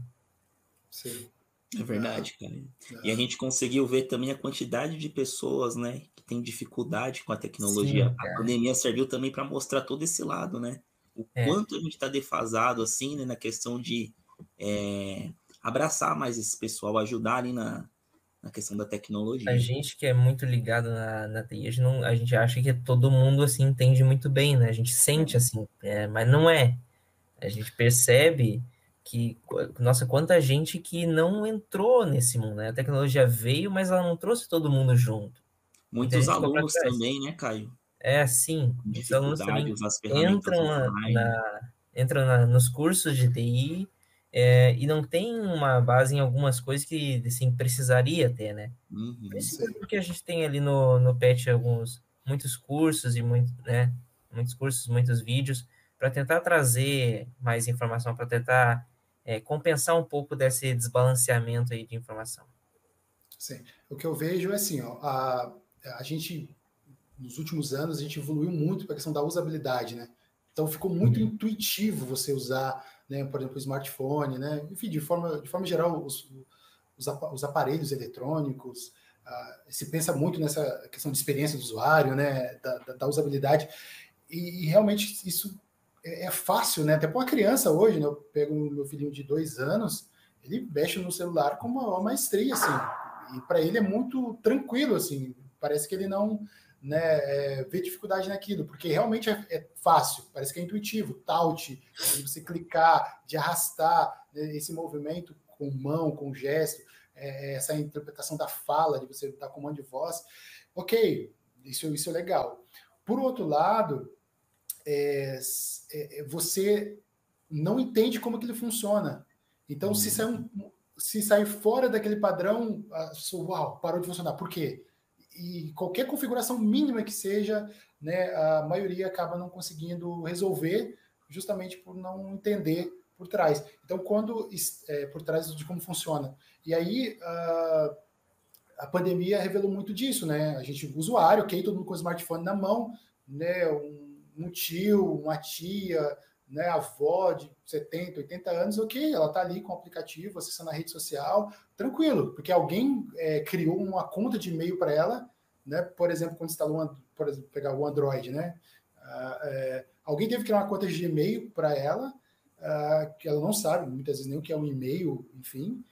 Sim. É verdade, cara. E a gente conseguiu ver também a quantidade de pessoas, né, que tem dificuldade com a tecnologia. Sim, a pandemia serviu também para mostrar todo esse lado, né? O é. quanto a gente está defasado, assim, né, na questão de é, abraçar mais esse pessoal, ajudar ali na, na questão da tecnologia. A gente que é muito ligado na, na TI, a gente, não, a gente acha que todo mundo, assim, entende muito bem, né? A gente sente, assim, é, mas não é. A gente percebe que nossa, quanta gente que não entrou nesse mundo, né? A tecnologia veio, mas ela não trouxe todo mundo junto. Muitos alunos também, né, Caio? É, sim. Os alunos também entram, na, na, entram na, nos cursos de TI é, e não tem uma base em algumas coisas que assim, precisaria ter, né? Uhum, porque a gente tem ali no, no PET alguns, muitos cursos e muito, né, muitos cursos, muitos vídeos para tentar trazer mais informação, para tentar é, compensar um pouco desse desbalanceamento aí de informação. Sim. O que eu vejo é assim, ó, a, a gente, nos últimos anos, a gente evoluiu muito para a questão da usabilidade, né? Então ficou muito uhum. intuitivo você usar, né, por exemplo, o smartphone, né? Enfim, de forma, de forma geral, os, os, os aparelhos eletrônicos, se pensa muito nessa questão de experiência do usuário, né, da, da, da usabilidade, e, e, realmente isso é, é, fácil, né? Até para uma criança hoje, né? Eu pego meu filhinho de dois anos, ele mexe no celular com uma, uma maestria, assim. E para ele é muito tranquilo, assim. parece que ele não né, é, vê dificuldade naquilo, porque realmente é, é, fácil, parece que é intuitivo, taut, de você clicar, de arrastar né, esse movimento com mão, com gesto, é, essa interpretação da fala, de você estar com comando de voz, ok, isso, isso é legal. Por outro lado, é, é, você não entende como que ele funciona. Então, se sair, um, se sair fora daquele padrão, a, uau, parou de funcionar. Por quê? e qualquer configuração mínima que seja, né, a maioria acaba não conseguindo resolver, justamente por não entender por trás. Então, quando é, por trás de como funciona. E aí a, a pandemia revelou muito disso, né? A gente, usuário, ok, todo mundo com o smartphone na mão, né? Um, um tio, uma tia, né, avó de 70, 80 anos, ok, ela está ali com o aplicativo, acessando a rede social, tranquilo, porque alguém é, criou uma conta de e-mail para ela, né, por exemplo, quando instalou, por exemplo, pegar o Android, né, uh, é, alguém teve que criar uma conta de e-mail para ela, uh, que ela não sabe, muitas vezes nem o que é um e-mail, enfim,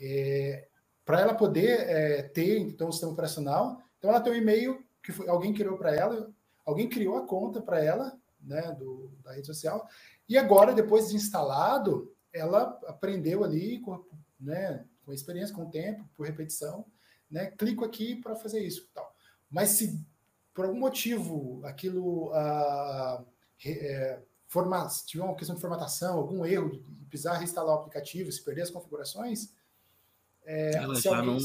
é, para ela poder é, ter, então, o sistema operacional, então ela tem um e-mail que foi, alguém criou para ela, alguém criou a conta para ela, né, do, da rede social. E agora, depois de instalado, ela aprendeu ali, com, né, com experiência, com o tempo, por repetição, né, clico aqui para fazer isso. Tal. Mas se por algum motivo aquilo ah, é, forma, se tiver uma questão de formatação, algum erro, precisar reinstalar o aplicativo, se perder as configurações, é, se alguém, não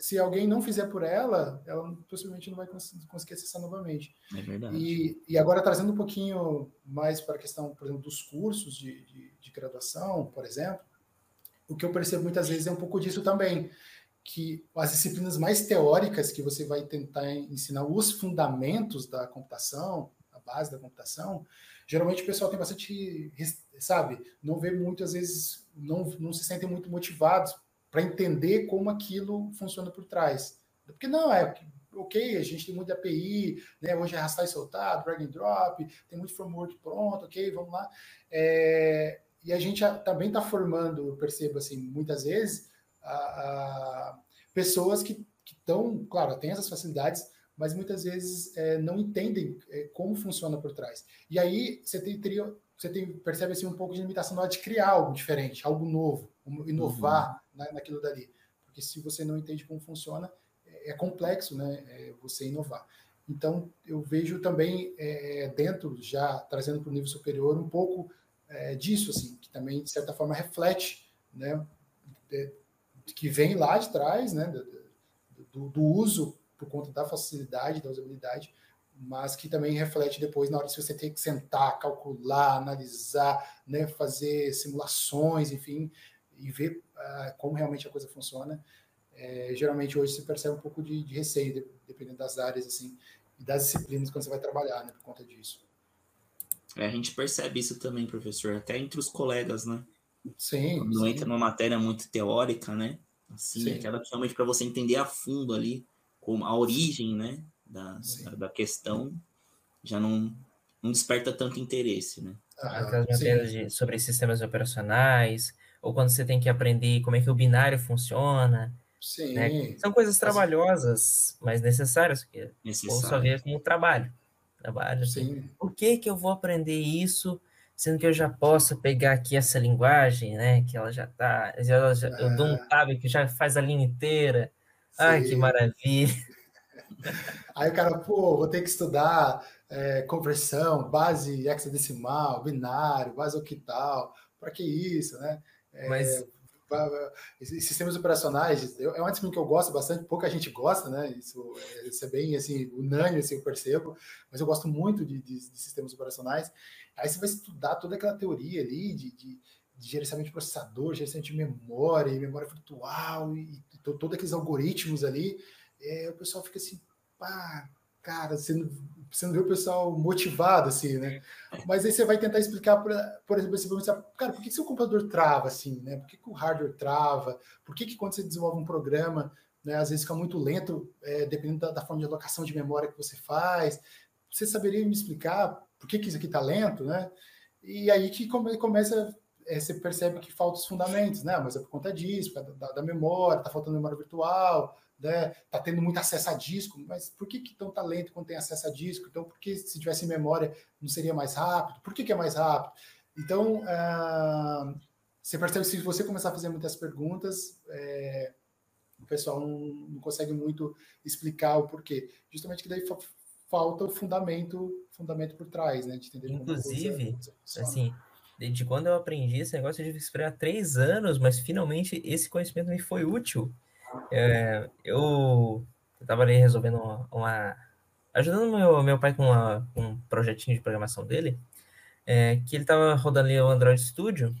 se alguém não fizer por ela, ela possivelmente não vai conseguir acessar novamente. É verdade. E, e agora trazendo um pouquinho mais para a questão, por exemplo, dos cursos de, de, de, graduação, por exemplo, o que eu percebo muitas vezes é um pouco disso também, que as disciplinas mais teóricas que você vai tentar ensinar os fundamentos da computação, a base da computação, geralmente o pessoal tem bastante, sabe, não vê muitas vezes, não, não se sentem muito motivados para entender como aquilo funciona por trás. Porque não, é ok, a gente tem muita API, né? Hoje é arrastar e soltar, drag and drop, tem muito framework pronto, ok, vamos lá. É, e a gente também está formando, eu percebo assim, muitas vezes, a, a pessoas que estão, claro, têm essas facilidades, mas muitas vezes é, não entendem é, como funciona por trás. E aí você tem, teria, você tem, percebe assim, um pouco de limitação na hora de criar algo diferente, algo novo, inovar uhum. Né, naquilo dali. Porque se você não entende como funciona, é, é complexo né, é você inovar. Então, eu vejo também é, dentro, já trazendo para o nível superior, um pouco é, disso, assim, que também, de certa forma, reflete, né, de, que vem lá de trás, né, do, do uso por conta da facilidade, da usabilidade, mas que também reflete depois na hora que você tem que sentar, calcular, analisar, né, fazer simulações, enfim, e ver como realmente a coisa funciona. É, geralmente hoje se percebe um pouco de, de receio, de, dependendo das áreas assim e das disciplinas quando você vai trabalhar, né, por conta disso. É, a gente percebe isso também, professor, até entre os colegas, né? Sim. Quando sim. entra numa matéria muito teórica, né? Assim, sim. aquela realmente para você entender a fundo ali como a origem, né? da, da, da, questão já não, não desperta tanto interesse, né? Aquelas matérias de, sobre sistemas operacionais, ou quando você tem que aprender como é que o binário funciona. Sim. Né? São coisas trabalhosas, mas necessárias, porque Necessário. só ver como trabalho. Trabalho. Sim. Por que, que eu vou aprender isso, sendo que eu já posso pegar aqui essa linguagem, né? Que ela já tá. Ela já, Eu dou um é. tab que já faz a linha inteira. Sim. Ai, que maravilha. Aí o cara, pô, vou ter que estudar é, conversão, base hexadecimal, binário, base octal, para que isso, né? É, Mas... Sistemas operacionais é uma disciplina que eu gosto bastante, pouca gente gosta, né? Isso, isso é bem assim, unânime, assim, eu percebo, mas eu gosto muito de, de, de sistemas operacionais. Aí você vai estudar toda aquela teoria ali de, de de gerenciamento de processador, gerenciamento de memória, memória virtual e, e todos aqueles algoritmos ali, é, o pessoal fica assim, pá, cara, você não, você não vê o pessoal motivado, assim, né? Mas aí você vai tentar explicar, por, por exemplo, você vai pensar, cara, por que, seu computador trava assim, né? Por que, que o hardware trava? Por que, que quando você desenvolve um programa, né, às vezes fica muito lento, é, dependendo da, da, forma de alocação de memória que você faz? Você saberia me explicar por que, que isso aqui está lento, né? E aí que come, começa é, você percebe que faltam os fundamentos, né? Mas é por conta disso, da, da memória, tá faltando memória virtual, né? Tá tendo muito acesso a disco, mas por que, que tão talento quando tem acesso a disco? Então, por que se tivesse memória não seria mais rápido? Por que, que é mais rápido? Então, uh, você percebe que se você começar a fazer muitas perguntas, é, o pessoal não, não, consegue muito explicar o porquê. Justamente que daí falta o fundamento, fundamento por trás, né? De entender Inclusive, assim, desde quando eu aprendi esse negócio, eu tive que esperar três anos, mas finalmente esse conhecimento me foi útil. É, eu estava ali resolvendo uma, uma, ajudando meu, meu pai com uma, um projetinho de programação dele, é, que ele estava rodando ali o Android Studio,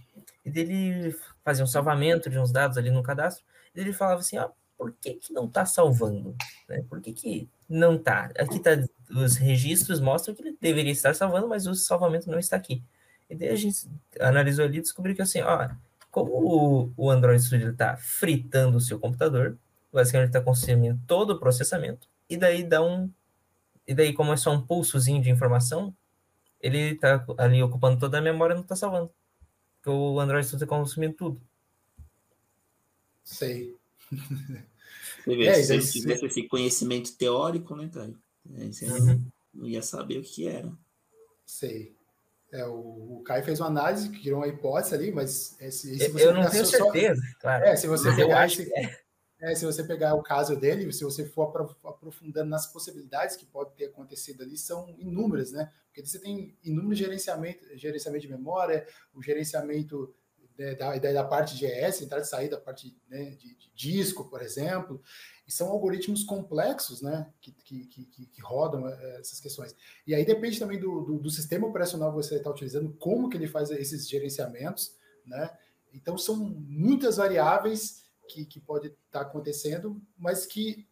e dele fazia um salvamento de uns dados ali no cadastro, e ele falava assim, ó, por que, que não está salvando? Né? Por que, que não está? Aqui tá, os registros mostram que ele deveria estar salvando, mas o salvamento não está aqui. E daí a gente analisou ali e descobriu que assim, ó, como o, o Android Studio está fritando o seu computador, basicamente está consumindo todo o processamento, e daí dá um. E daí, como é só um pulsozinho de informação, ele está ali ocupando toda a memória e não está salvando. Porque o Android Studio está consumindo tudo. Sei. Vê, é, se você tivesse esse conhecimento teórico, né, cara? Você uhum. não ia saber o que era. Sei. É, o, o Caio fez uma análise, criou uma hipótese ali, mas esse, se você eu não tenho certeza, só, claro. É, se você pegar esse, é. é. se você pegar o caso dele, se você for aprofundando nas possibilidades que pode ter acontecido ali, são inúmeras, né? Porque você tem inúmeros gerenciamento, gerenciamento de memória, o gerenciamento né, da, da parte de ES, entrada e saída, da parte né, de, de, disco, por exemplo, e são algoritmos complexos né, que, que, que, que rodam é, essas questões. E aí depende também do, do, do sistema operacional que você está utilizando, como que ele faz esses gerenciamentos, né? Então são muitas variáveis que, que pode estar tá acontecendo, mas que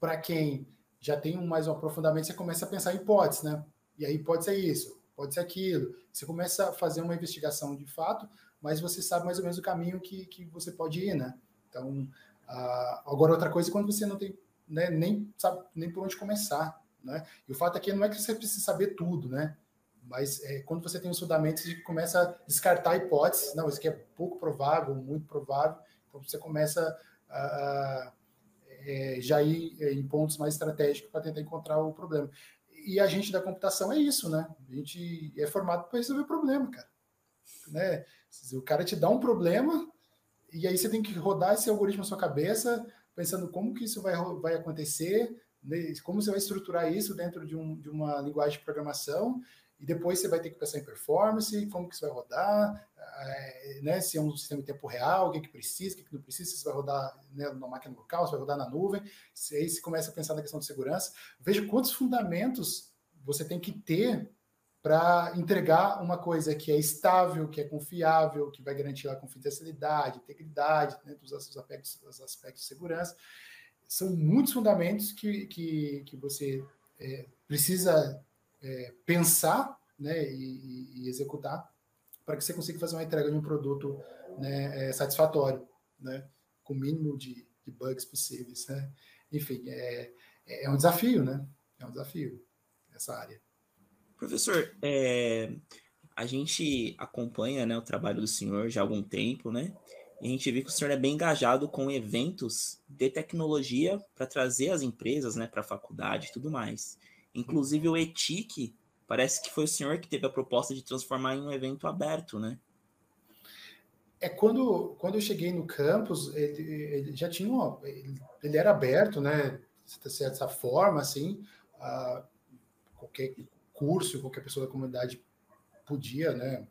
para quem já tem um, mais um aprofundamento, você começa a pensar em hipóteses, né? E aí pode ser isso, pode ser aquilo. Você começa a fazer uma investigação de fato, mas você sabe mais ou menos o caminho que, que você pode ir, né? Então, agora outra coisa é quando você não tem, né, nem sabe nem por onde começar, né? E o fato aqui não é que você precisa saber tudo, né? Mas é, quando você tem os fundamentos, você começa a descartar hipóteses. Não, isso aqui é pouco provável, muito provável. Então você começa a, a é, já ir é, em pontos mais estratégicos para tentar encontrar o problema e a gente da computação é isso, né? A gente é formado para resolver problema, cara. Né? O cara te dá um problema e aí você tem que rodar esse algoritmo na sua cabeça, pensando como que isso vai, vai acontecer, né? como você vai estruturar isso dentro de, um, de uma linguagem de programação e depois você vai ter que pensar em performance, como que isso vai rodar, é, né, se é um sistema em tempo real, o que, que precisa, o que, que não precisa, se vai rodar né, na máquina local, se vai rodar na nuvem, se aí você começa a pensar na questão de segurança. Veja quantos fundamentos você tem que ter para entregar uma coisa que é estável, que é confiável, que vai garantir a confidencialidade, integridade, né, dos aspectos, os aspectos de segurança. São muitos fundamentos que, que, que você é, precisa é, pensar né, e, e, executar para que você consiga fazer uma entrega de um produto né, é, satisfatório, né, com o mínimo de, de bugs possíveis. Né? Enfim, é, é um desafio, né? É um desafio essa área. Professor, é, a gente acompanha né, o trabalho do senhor já há algum tempo, né? E a gente vê que o senhor é bem engajado com eventos de tecnologia para trazer as empresas né, para a faculdade e tudo mais. Inclusive o ETIC, parece que foi o senhor que teve a proposta de transformar em um evento aberto, né? É quando, quando eu cheguei no campus, ele, ele já tinha uma, ele, ele, era aberto, né? De certa forma, assim, qualquer curso, qualquer pessoa da comunidade podia, né?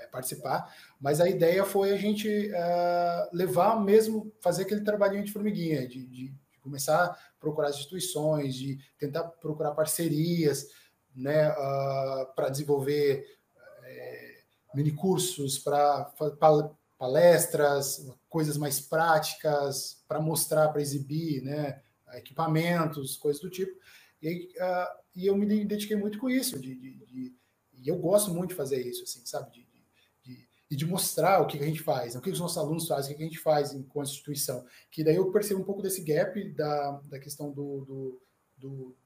É, participar, mas a ideia foi a gente uh, levar mesmo, fazer aquele trabalhinho de formiguinha, de, de começar a procurar instituições, de tentar procurar parcerias, né, uh, para desenvolver é, minicursos, para palestras, coisas mais práticas, para mostrar, para exibir, né, equipamentos, coisas do tipo. E, uh, e eu me identifiquei muito com isso, de, de, de, e eu gosto muito de fazer isso, assim, sabe, e de mostrar o que, a gente faz, o que os nossos alunos fazem, o que a gente faz em constituição. Que daí eu percebo um pouco desse gap da, da questão do, do, do,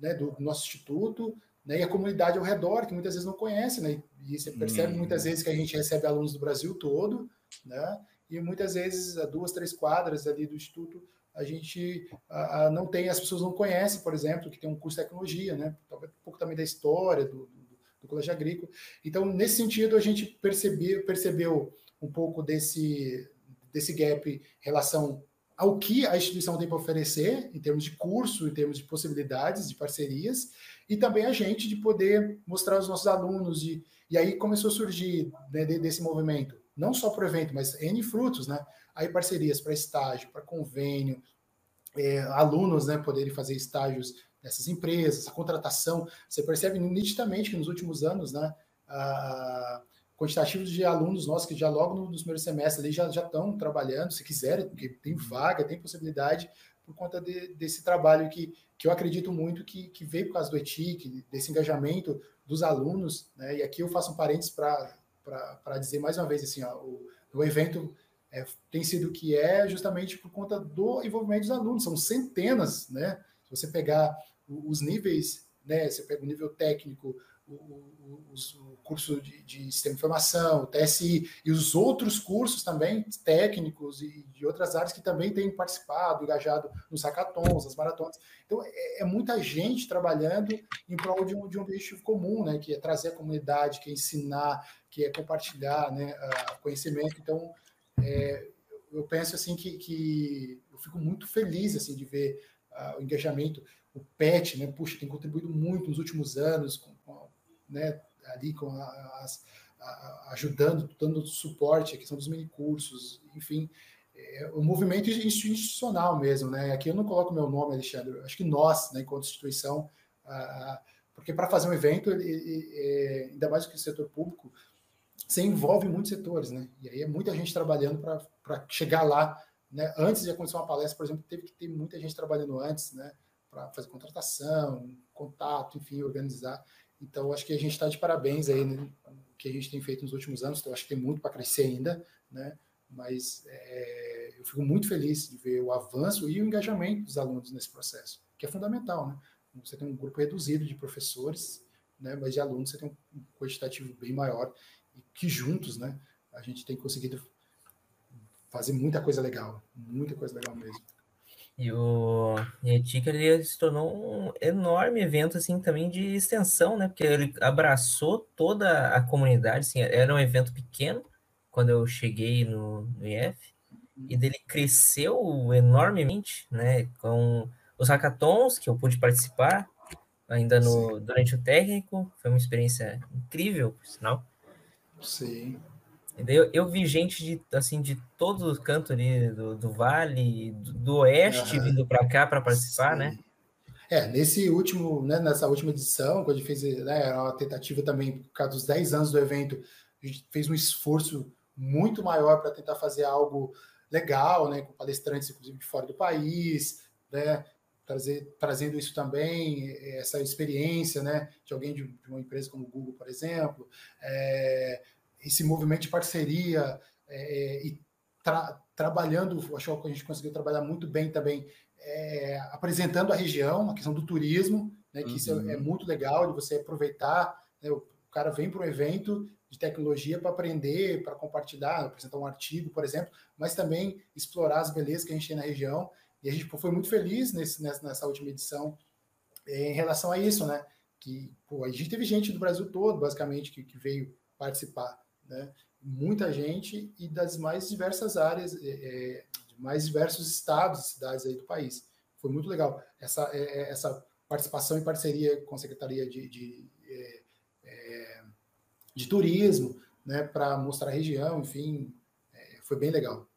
né, do nosso instituto, né, e a comunidade ao redor, que muitas vezes não conhece, né, e você percebe muitas vezes que a gente recebe alunos do Brasil todo, né, e muitas vezes a duas, três quadras ali do Instituto a gente a, a, não tem, as pessoas não conhecem, por exemplo, que tem um curso de tecnologia, né, um pouco também da história do, do, do colégio agrícola. Então, nesse sentido, a gente percebeu, percebeu um pouco desse, desse gap em relação ao que a instituição tem para oferecer, em termos de curso, em termos de possibilidades, de parcerias, e também a gente de poder mostrar aos nossos alunos. E, e aí começou a surgir né, desse movimento, não só para o evento, mas N frutos, né? Aí parcerias para estágio, para convênio, é, alunos né, poderem fazer estágios nessas empresas, a contratação. Você percebe nitidamente que nos últimos anos, né? A, quantitativos de alunos nossos que já logo nos primeiros semestres ali já, já estão trabalhando, se quiserem, porque tem vaga, tem possibilidade, por conta de, desse trabalho que, que eu acredito muito que, que veio por causa do ETIC, desse engajamento dos alunos, né? E aqui eu faço um parênteses para dizer mais uma vez assim, ó, o, o evento é, tem sido o que é justamente por conta do envolvimento dos alunos, são centenas, né? Se você pegar os níveis, né? Você pega o nível técnico, o, o, o curso de, de, sistema de informação, o TSI, e os outros cursos também técnicos e de outras áreas que também têm participado, engajado nos hackathons, nas maratonas. Então, é, é muita gente trabalhando em prol de um, de um objetivo comum, né, que é trazer a comunidade, que é ensinar, que é compartilhar né, conhecimento. Então, é, eu penso assim que, que, eu fico muito feliz assim de ver uh, o engajamento. O PET, né, puxa, tem contribuído muito nos últimos anos com, com né, ali com as, a, ajudando, dando suporte, a questão dos minicursos, enfim, é, o movimento institucional mesmo, né? Aqui eu não coloco meu nome, Alexandre, acho que nós, né, enquanto instituição, porque para fazer um evento, ele, ele, é, ainda mais que o setor público, você envolve muitos setores, né? E aí é muita gente trabalhando para chegar lá, né? Antes de acontecer uma palestra, por exemplo, teve que ter muita gente trabalhando antes, né? Para fazer contratação, contato, enfim, organizar. Então, acho que a gente está de parabéns aí né, que a gente tem feito nos últimos anos. Então, acho que tem muito para crescer ainda, né? Mas é, eu fico muito feliz de ver o avanço e o engajamento dos alunos nesse processo, que é fundamental, né? Você tem um grupo reduzido de professores, né? Mas de alunos você tem um quantitativo bem maior e que juntos, né? A gente tem conseguido fazer muita coisa legal, muita coisa legal mesmo. E o ETIC ele se tornou um enorme evento assim também de extensão, né? Porque ele abraçou toda a comunidade, assim, era um evento pequeno quando eu cheguei no, no IF e dele cresceu enormemente, né? Com os hackathons que eu pude participar ainda no durante o técnico, foi uma experiência incrível, por sinal. Sim. Eu, eu vi gente de, assim, de todo o canto ali, do, do vale, do, do oeste, uhum. vindo para cá para participar, né? Sim. né? É, nesse último, né, nessa última edição, quando a gente fez né, uma tentativa também, por causa dos 10 anos do evento, a gente fez um esforço muito maior para tentar fazer algo legal, né, com palestrantes, inclusive, de fora do país, né, trazer, trazendo isso também, essa experiência, né, de alguém de, de uma empresa como o Google, por exemplo, é, esse movimento de parceria é, é, e tra trabalhando, acho que a gente conseguiu trabalhar muito bem também, é, apresentando a região, a questão do turismo, né, que uhum. isso é, é, uhum. muito legal de você aproveitar, né, o cara vem para um evento de tecnologia para aprender, para compartilhar, apresentar um artigo, por exemplo, mas também explorar as belezas que a gente tem na região. E a gente foi muito feliz nesse, nessa, última edição é, em relação a isso, né? Que pô, a gente teve gente do Brasil todo, basicamente, que, que veio participar né? muita gente e das mais diversas áreas, é, é, de mais diversos estados e cidades aí do país. Foi muito legal essa, é, é essa participação e parceria com a Secretaria de, de, é, é de Turismo, né, para mostrar a região, enfim, foi bem legal.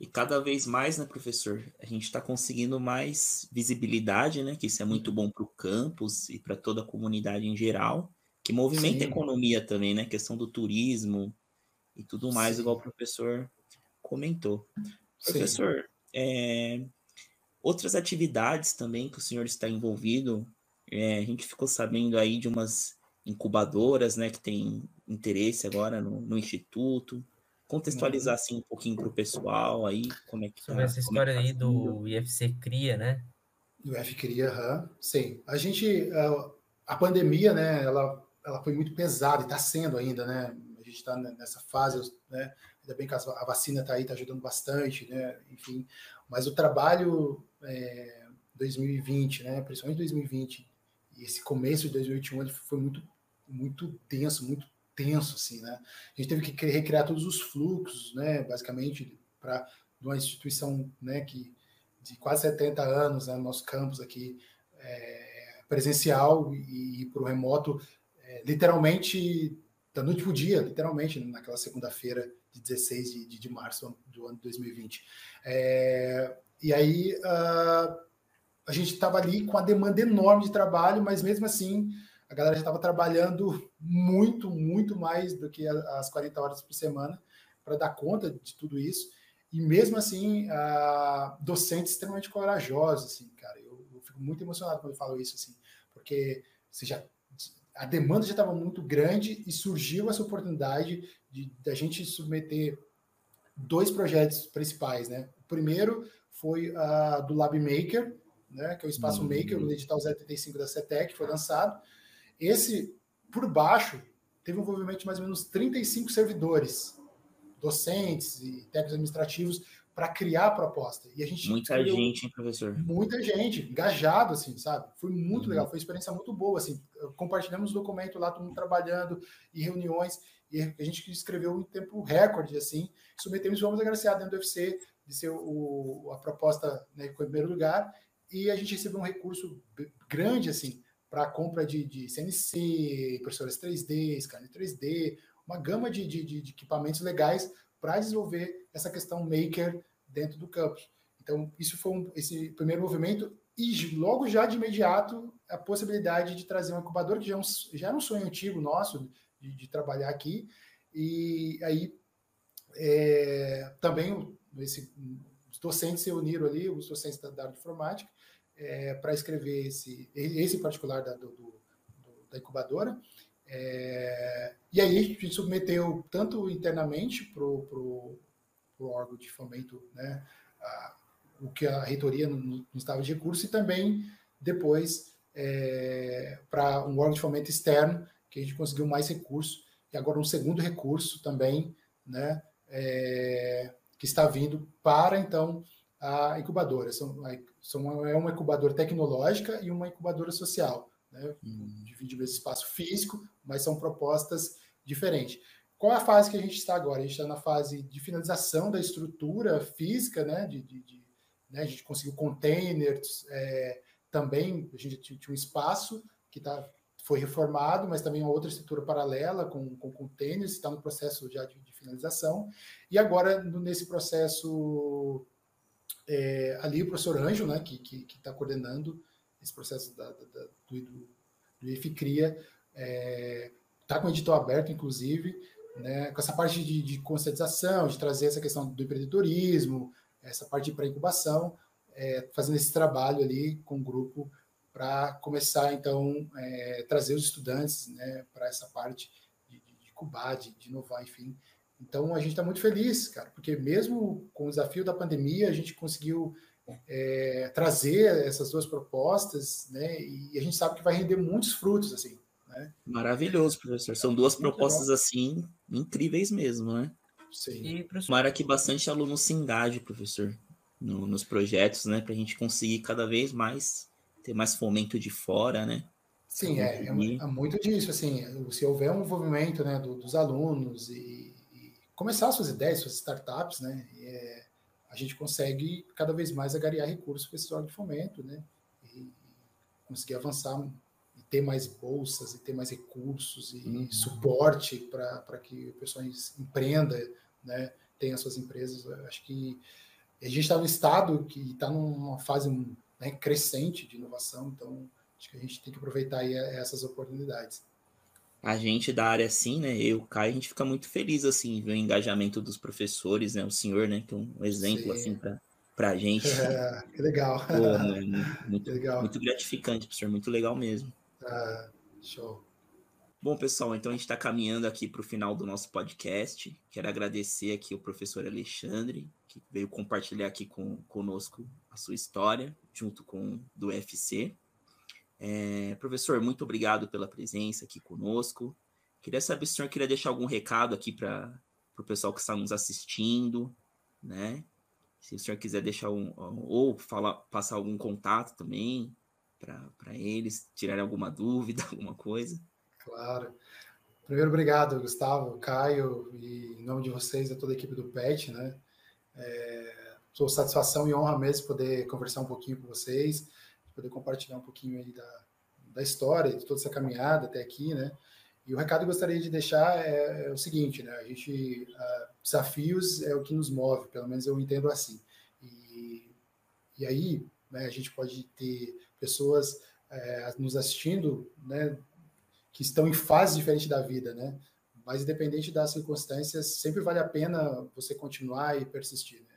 E cada vez mais, né, professor, a gente está conseguindo mais visibilidade, né, que isso é muito bom para o campus e para toda a comunidade em geral que movimenta Sim. a economia também, né? Questão do turismo e tudo mais, Sim. igual o professor comentou. Sim. Professor, é, outras atividades também que o senhor está envolvido, é, a gente ficou sabendo aí de umas incubadoras, né, que tem interesse agora no, no instituto. Contextualizar uhum. assim um pouquinho para o pessoal aí, como é que Sobre tá, essa é história é tá aí do IFC Cria, né? Do IFC Cria, uhum. sim. A gente, uh, a pandemia, né, ela, ela foi muito pesada e está sendo ainda, né? A gente está nessa fase, né? Ainda bem que a vacina está aí, está ajudando bastante, né? Enfim, mas o trabalho é, 2020, né? Principalmente 2020 e esse começo de 2021 ele foi muito, muito denso, muito tenso, assim, né? A gente teve que recriar todos os fluxos, né? Basicamente para uma instituição, né? Que de quase 70 anos, né, no nosso campus aqui é, presencial e, e para o remoto, é, literalmente da noite para o dia, literalmente, naquela segunda-feira de 16 de, de, de, março do ano 2020. É, e aí uh, a gente estava ali com a demanda enorme de trabalho, mas mesmo assim a galera já estava trabalhando muito, muito mais do que as 40 horas por semana para dar conta de tudo isso. E mesmo assim, uh, docentes extremamente corajosos, assim, cara. Eu, eu, fico muito emocionado quando eu falo isso, assim, porque você já, a demanda já estava muito grande e surgiu essa oportunidade de da gente submeter dois projetos principais, né? O primeiro foi uh, do Lab Maker, né, que é o Espaço uhum. Maker, o edital 035 da CETEC, foi lançado. Esse, por baixo, teve um envolvimento de mais ou menos 35 servidores docentes e técnicos administrativos para criar a proposta. E a gente muita criou, gente, hein, professor? Muita gente, engajado, assim, sabe? Foi muito uhum. legal, foi uma experiência muito boa, assim. Compartilhamos o documento lá, todo mundo trabalhando e reuniões, e a gente escreveu em tempo recorde, assim. Submetemos, vamos agraciar dentro do UFC de ser o, a proposta né, em primeiro lugar, e a gente recebeu um recurso grande, assim, para compra de, de CNC, impressoras 3D, scanner 3D, uma gama de, de, de equipamentos legais para desenvolver essa questão maker dentro do campus. Então, isso foi um, esse primeiro movimento, e logo já de imediato a possibilidade de trazer um incubador, que já, é um, já era um sonho antigo nosso de, de trabalhar aqui, e aí é, também esse, os docentes se uniram ali, os docentes da, área de informática, é, para escrever esse, esse particular da, do, do, da incubadora, é, e aí a gente submeteu tanto internamente para o órgão de fomento, né, a, o que a reitoria não estava de recurso, e também depois é, para um órgão de fomento externo, que a gente conseguiu mais recursos, e agora um segundo recurso também, né, é, que está vindo para, então, a incubadora. São, são, é uma incubadora tecnológica e uma incubadora social né? Divide mesmo espaço físico, mas são propostas diferentes. Qual é a fase que a gente está agora? A gente está na fase de finalização da estrutura física, né? De, de, de né? A gente conseguiu containers, é, também a gente tinha um espaço que tá, foi reformado, mas também uma outra estrutura paralela com, com containers, está no processo já de, de finalização. E agora, nesse processo, é, ali o professor Anjo, né, que está coordenando esse processo da, da, do, do, do IFCRIA, está é, tá com o edital aberto, inclusive, né, com essa parte de, de, conscientização, de trazer essa questão do empreendedorismo, essa parte de pré-incubação, é, fazendo esse trabalho ali com o grupo para começar, então, é, trazer os estudantes né, para essa parte de, de, de cubar, de, de inovar, enfim. Então, a gente está muito feliz, cara, porque mesmo com o desafio da pandemia, a gente conseguiu é, trazer essas duas propostas, né? E a gente sabe que vai render muitos frutos, assim. Né? Maravilhoso, professor. São duas propostas assim incríveis mesmo, né? Sim. E, Tomara que bastante aluno se engaje, professor, no, nos projetos, né? Para a gente conseguir cada vez mais ter mais fomento de fora, né? Sim, é, é, é, muito disso, assim, se houver um envolvimento né, do, dos alunos e, e, começar suas ideias, suas startups, né, é, a gente consegue cada vez mais agariar recursos para esse órgão de fomento, né? E conseguir avançar e ter mais bolsas e ter mais recursos e uhum. suporte para que o pessoal empreenda, né? Tenha suas empresas. Eu acho que a gente está no estado que está numa fase né, crescente de inovação, então acho que a gente tem que aproveitar essas oportunidades a gente da área assim, né? Eu, Caio, a gente fica muito feliz assim, ver o engajamento dos professores, né? O senhor, né? Que é um exemplo Sim. assim para pra gente. É, que legal. Pô, né, muito, legal. muito gratificante, professor, muito legal mesmo. Ah, show. Bom, pessoal, então a gente está caminhando aqui para o final do nosso podcast. Quero agradecer aqui o professor Alexandre, que veio compartilhar aqui com, conosco a sua história, junto com do UFC. É, professor, muito obrigado pela presença aqui conosco. Queria saber se o senhor queria deixar algum recado aqui para o pessoal que está nos assistindo, né? Se o senhor quiser deixar um, ou falar, passar algum contato também para eles, tirarem alguma dúvida, alguma coisa. Claro. Primeiro, obrigado, Gustavo, Caio, e em nome de vocês, a toda a equipe do PET, né? É, sou satisfação e honra mesmo poder conversar um pouquinho com vocês, poder compartilhar um pouquinho aí da, da história, de toda essa caminhada até aqui, né? E o recado que eu gostaria de deixar é, é o seguinte, né? A gente, uh, desafios é o que nos move, pelo menos eu entendo assim. E, e aí, né, a gente pode ter pessoas é, nos assistindo, né, que estão em fases diferentes da vida, né? Mas independente das circunstâncias, sempre vale a pena você continuar e persistir. Né?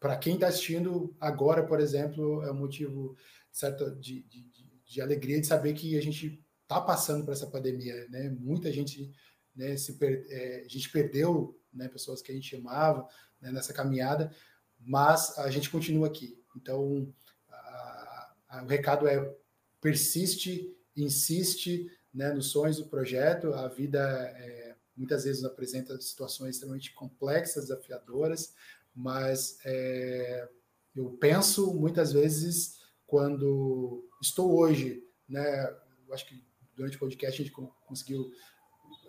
Para quem está assistindo agora, por exemplo, é um motivo certo de, de, de alegria de saber que a gente está passando por essa pandemia, né? Muita gente, né, se per, é, a gente perdeu, né, pessoas que a gente amava né, nessa caminhada, mas a gente continua aqui. Então, a, a, o recado é persiste, insiste, né, nos sonhos do projeto. A vida é, muitas vezes apresenta situações extremamente complexas, desafiadoras, mas é, eu penso muitas vezes quando estou hoje, né, eu acho que durante o podcast a gente conseguiu,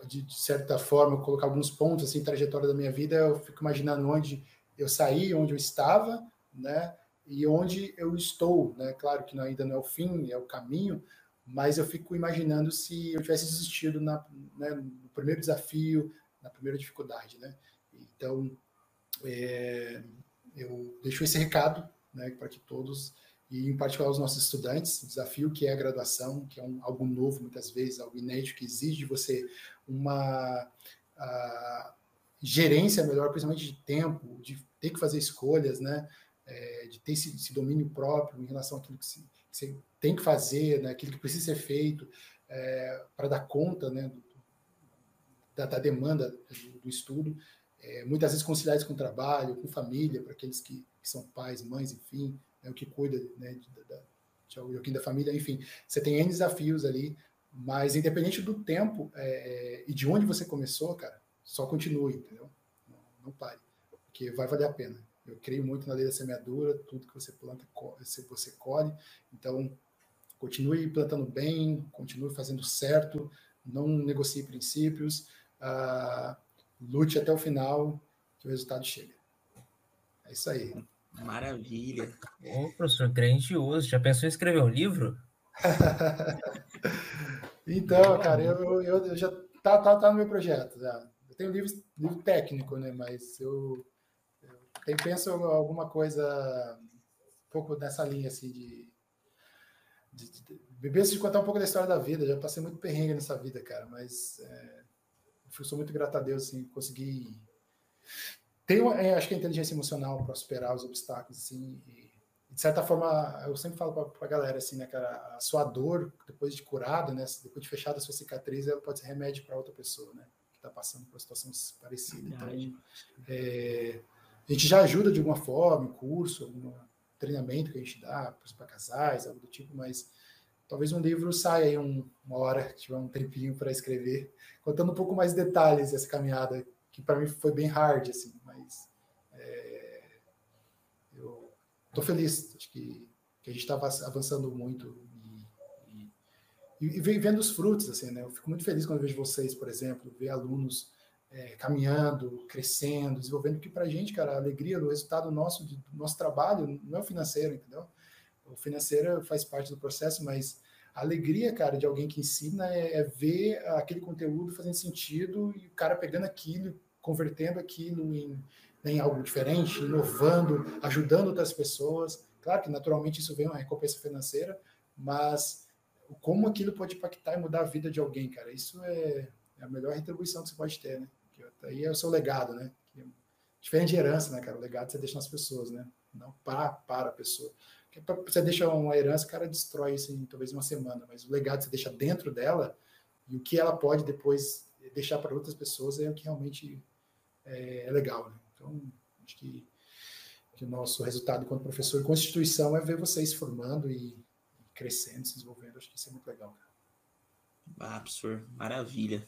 de, de, certa forma, colocar alguns pontos, assim, trajetória da minha vida, eu fico imaginando onde eu saí, onde eu estava, né, e onde eu estou, né, claro que ainda não é o fim, é o caminho, mas eu fico imaginando se eu tivesse desistido na, né, no primeiro desafio, na primeira dificuldade, né, então, é, eu deixo esse recado, né, para que todos e em particular os nossos estudantes, o desafio que é a graduação, que é um, algo novo muitas vezes, algo inédito, que exige de você uma gerência melhor, principalmente de tempo, de ter que fazer escolhas, né? É, de ter esse, esse, domínio próprio em relação àquilo que, se, que, você tem que fazer, né? aquilo que precisa ser feito é, para dar conta né? Do, da, da, demanda do, do estudo. É, muitas vezes conciliar isso com trabalho, com família, para aqueles que, que são pais, mães, enfim, né, o que cuida né, de, de, de, da família, enfim, você tem N desafios ali, mas independente do tempo é, é, e de onde você começou, cara, só continue, entendeu? Não, não, pare, porque vai valer a pena. Eu creio muito na lei da semeadura, tudo que você planta, você colhe, então continue plantando bem, continue fazendo certo, não negocie princípios, uh, lute até o final, que o resultado chega. É isso aí. Maravilha. Ô, professor, grandioso. Já pensou em escrever um livro? então, cara, eu, eu, eu, já tá, tá, tá no meu projeto. Já. Eu tenho livro, livro técnico, né? Mas eu, eu penso alguma coisa um pouco nessa linha assim de. de, de, de, de contar um pouco da história da vida. Já passei muito perrengue nessa vida, cara, mas é, eu sou muito grato a Deus, assim, conseguir tem, é, acho que a inteligência emocional para superar os obstáculos, assim, e, de certa forma, eu sempre falo para a galera, assim, né, cara, a sua dor, depois de curada, né, depois de fechada a sua cicatriz, ela pode ser remédio para outra pessoa, né, que está passando por uma situação parecida. Então, é, a gente já ajuda de alguma forma, em curso, algum treinamento que a gente dá para casais, algo do tipo, mas talvez um livro saia aí um, uma hora, tiver um tempinho para escrever, contando um pouco mais detalhes dessa caminhada que para mim foi bem hard, assim, mas é, eu estou feliz, acho que, que a gente está avançando muito e, e, e, os frutos, assim, né? Eu fico muito feliz quando vejo vocês, por exemplo, ver alunos é, caminhando, crescendo, desenvolvendo, que para a gente, cara, a alegria do resultado nosso, do nosso trabalho, não é financeiro, entendeu? O financeiro faz parte do processo, mas a alegria, cara, de alguém que ensina é, é, ver aquele conteúdo fazendo sentido e o cara pegando aquilo, convertendo aquilo em, em algo diferente, inovando, ajudando outras pessoas. Claro que naturalmente isso vem uma recompensa financeira, mas como aquilo pode impactar e mudar a vida de alguém, cara, isso é, é a melhor retribuição que você pode ter, né? Que aí é o seu legado, né? Que é diferente de herança, né, cara? O legado você deixa nas pessoas, né? Não para, para a pessoa. Você deixa uma herança, o cara destrói isso em talvez uma semana, mas o legado você deixa dentro dela e o que ela pode depois deixar para outras pessoas é o que realmente é, é legal. Né? Então, acho que, que, o nosso resultado enquanto professor e constituição é ver vocês formando e, crescendo, se desenvolvendo. Acho que isso é muito legal. Ah, professor, maravilha.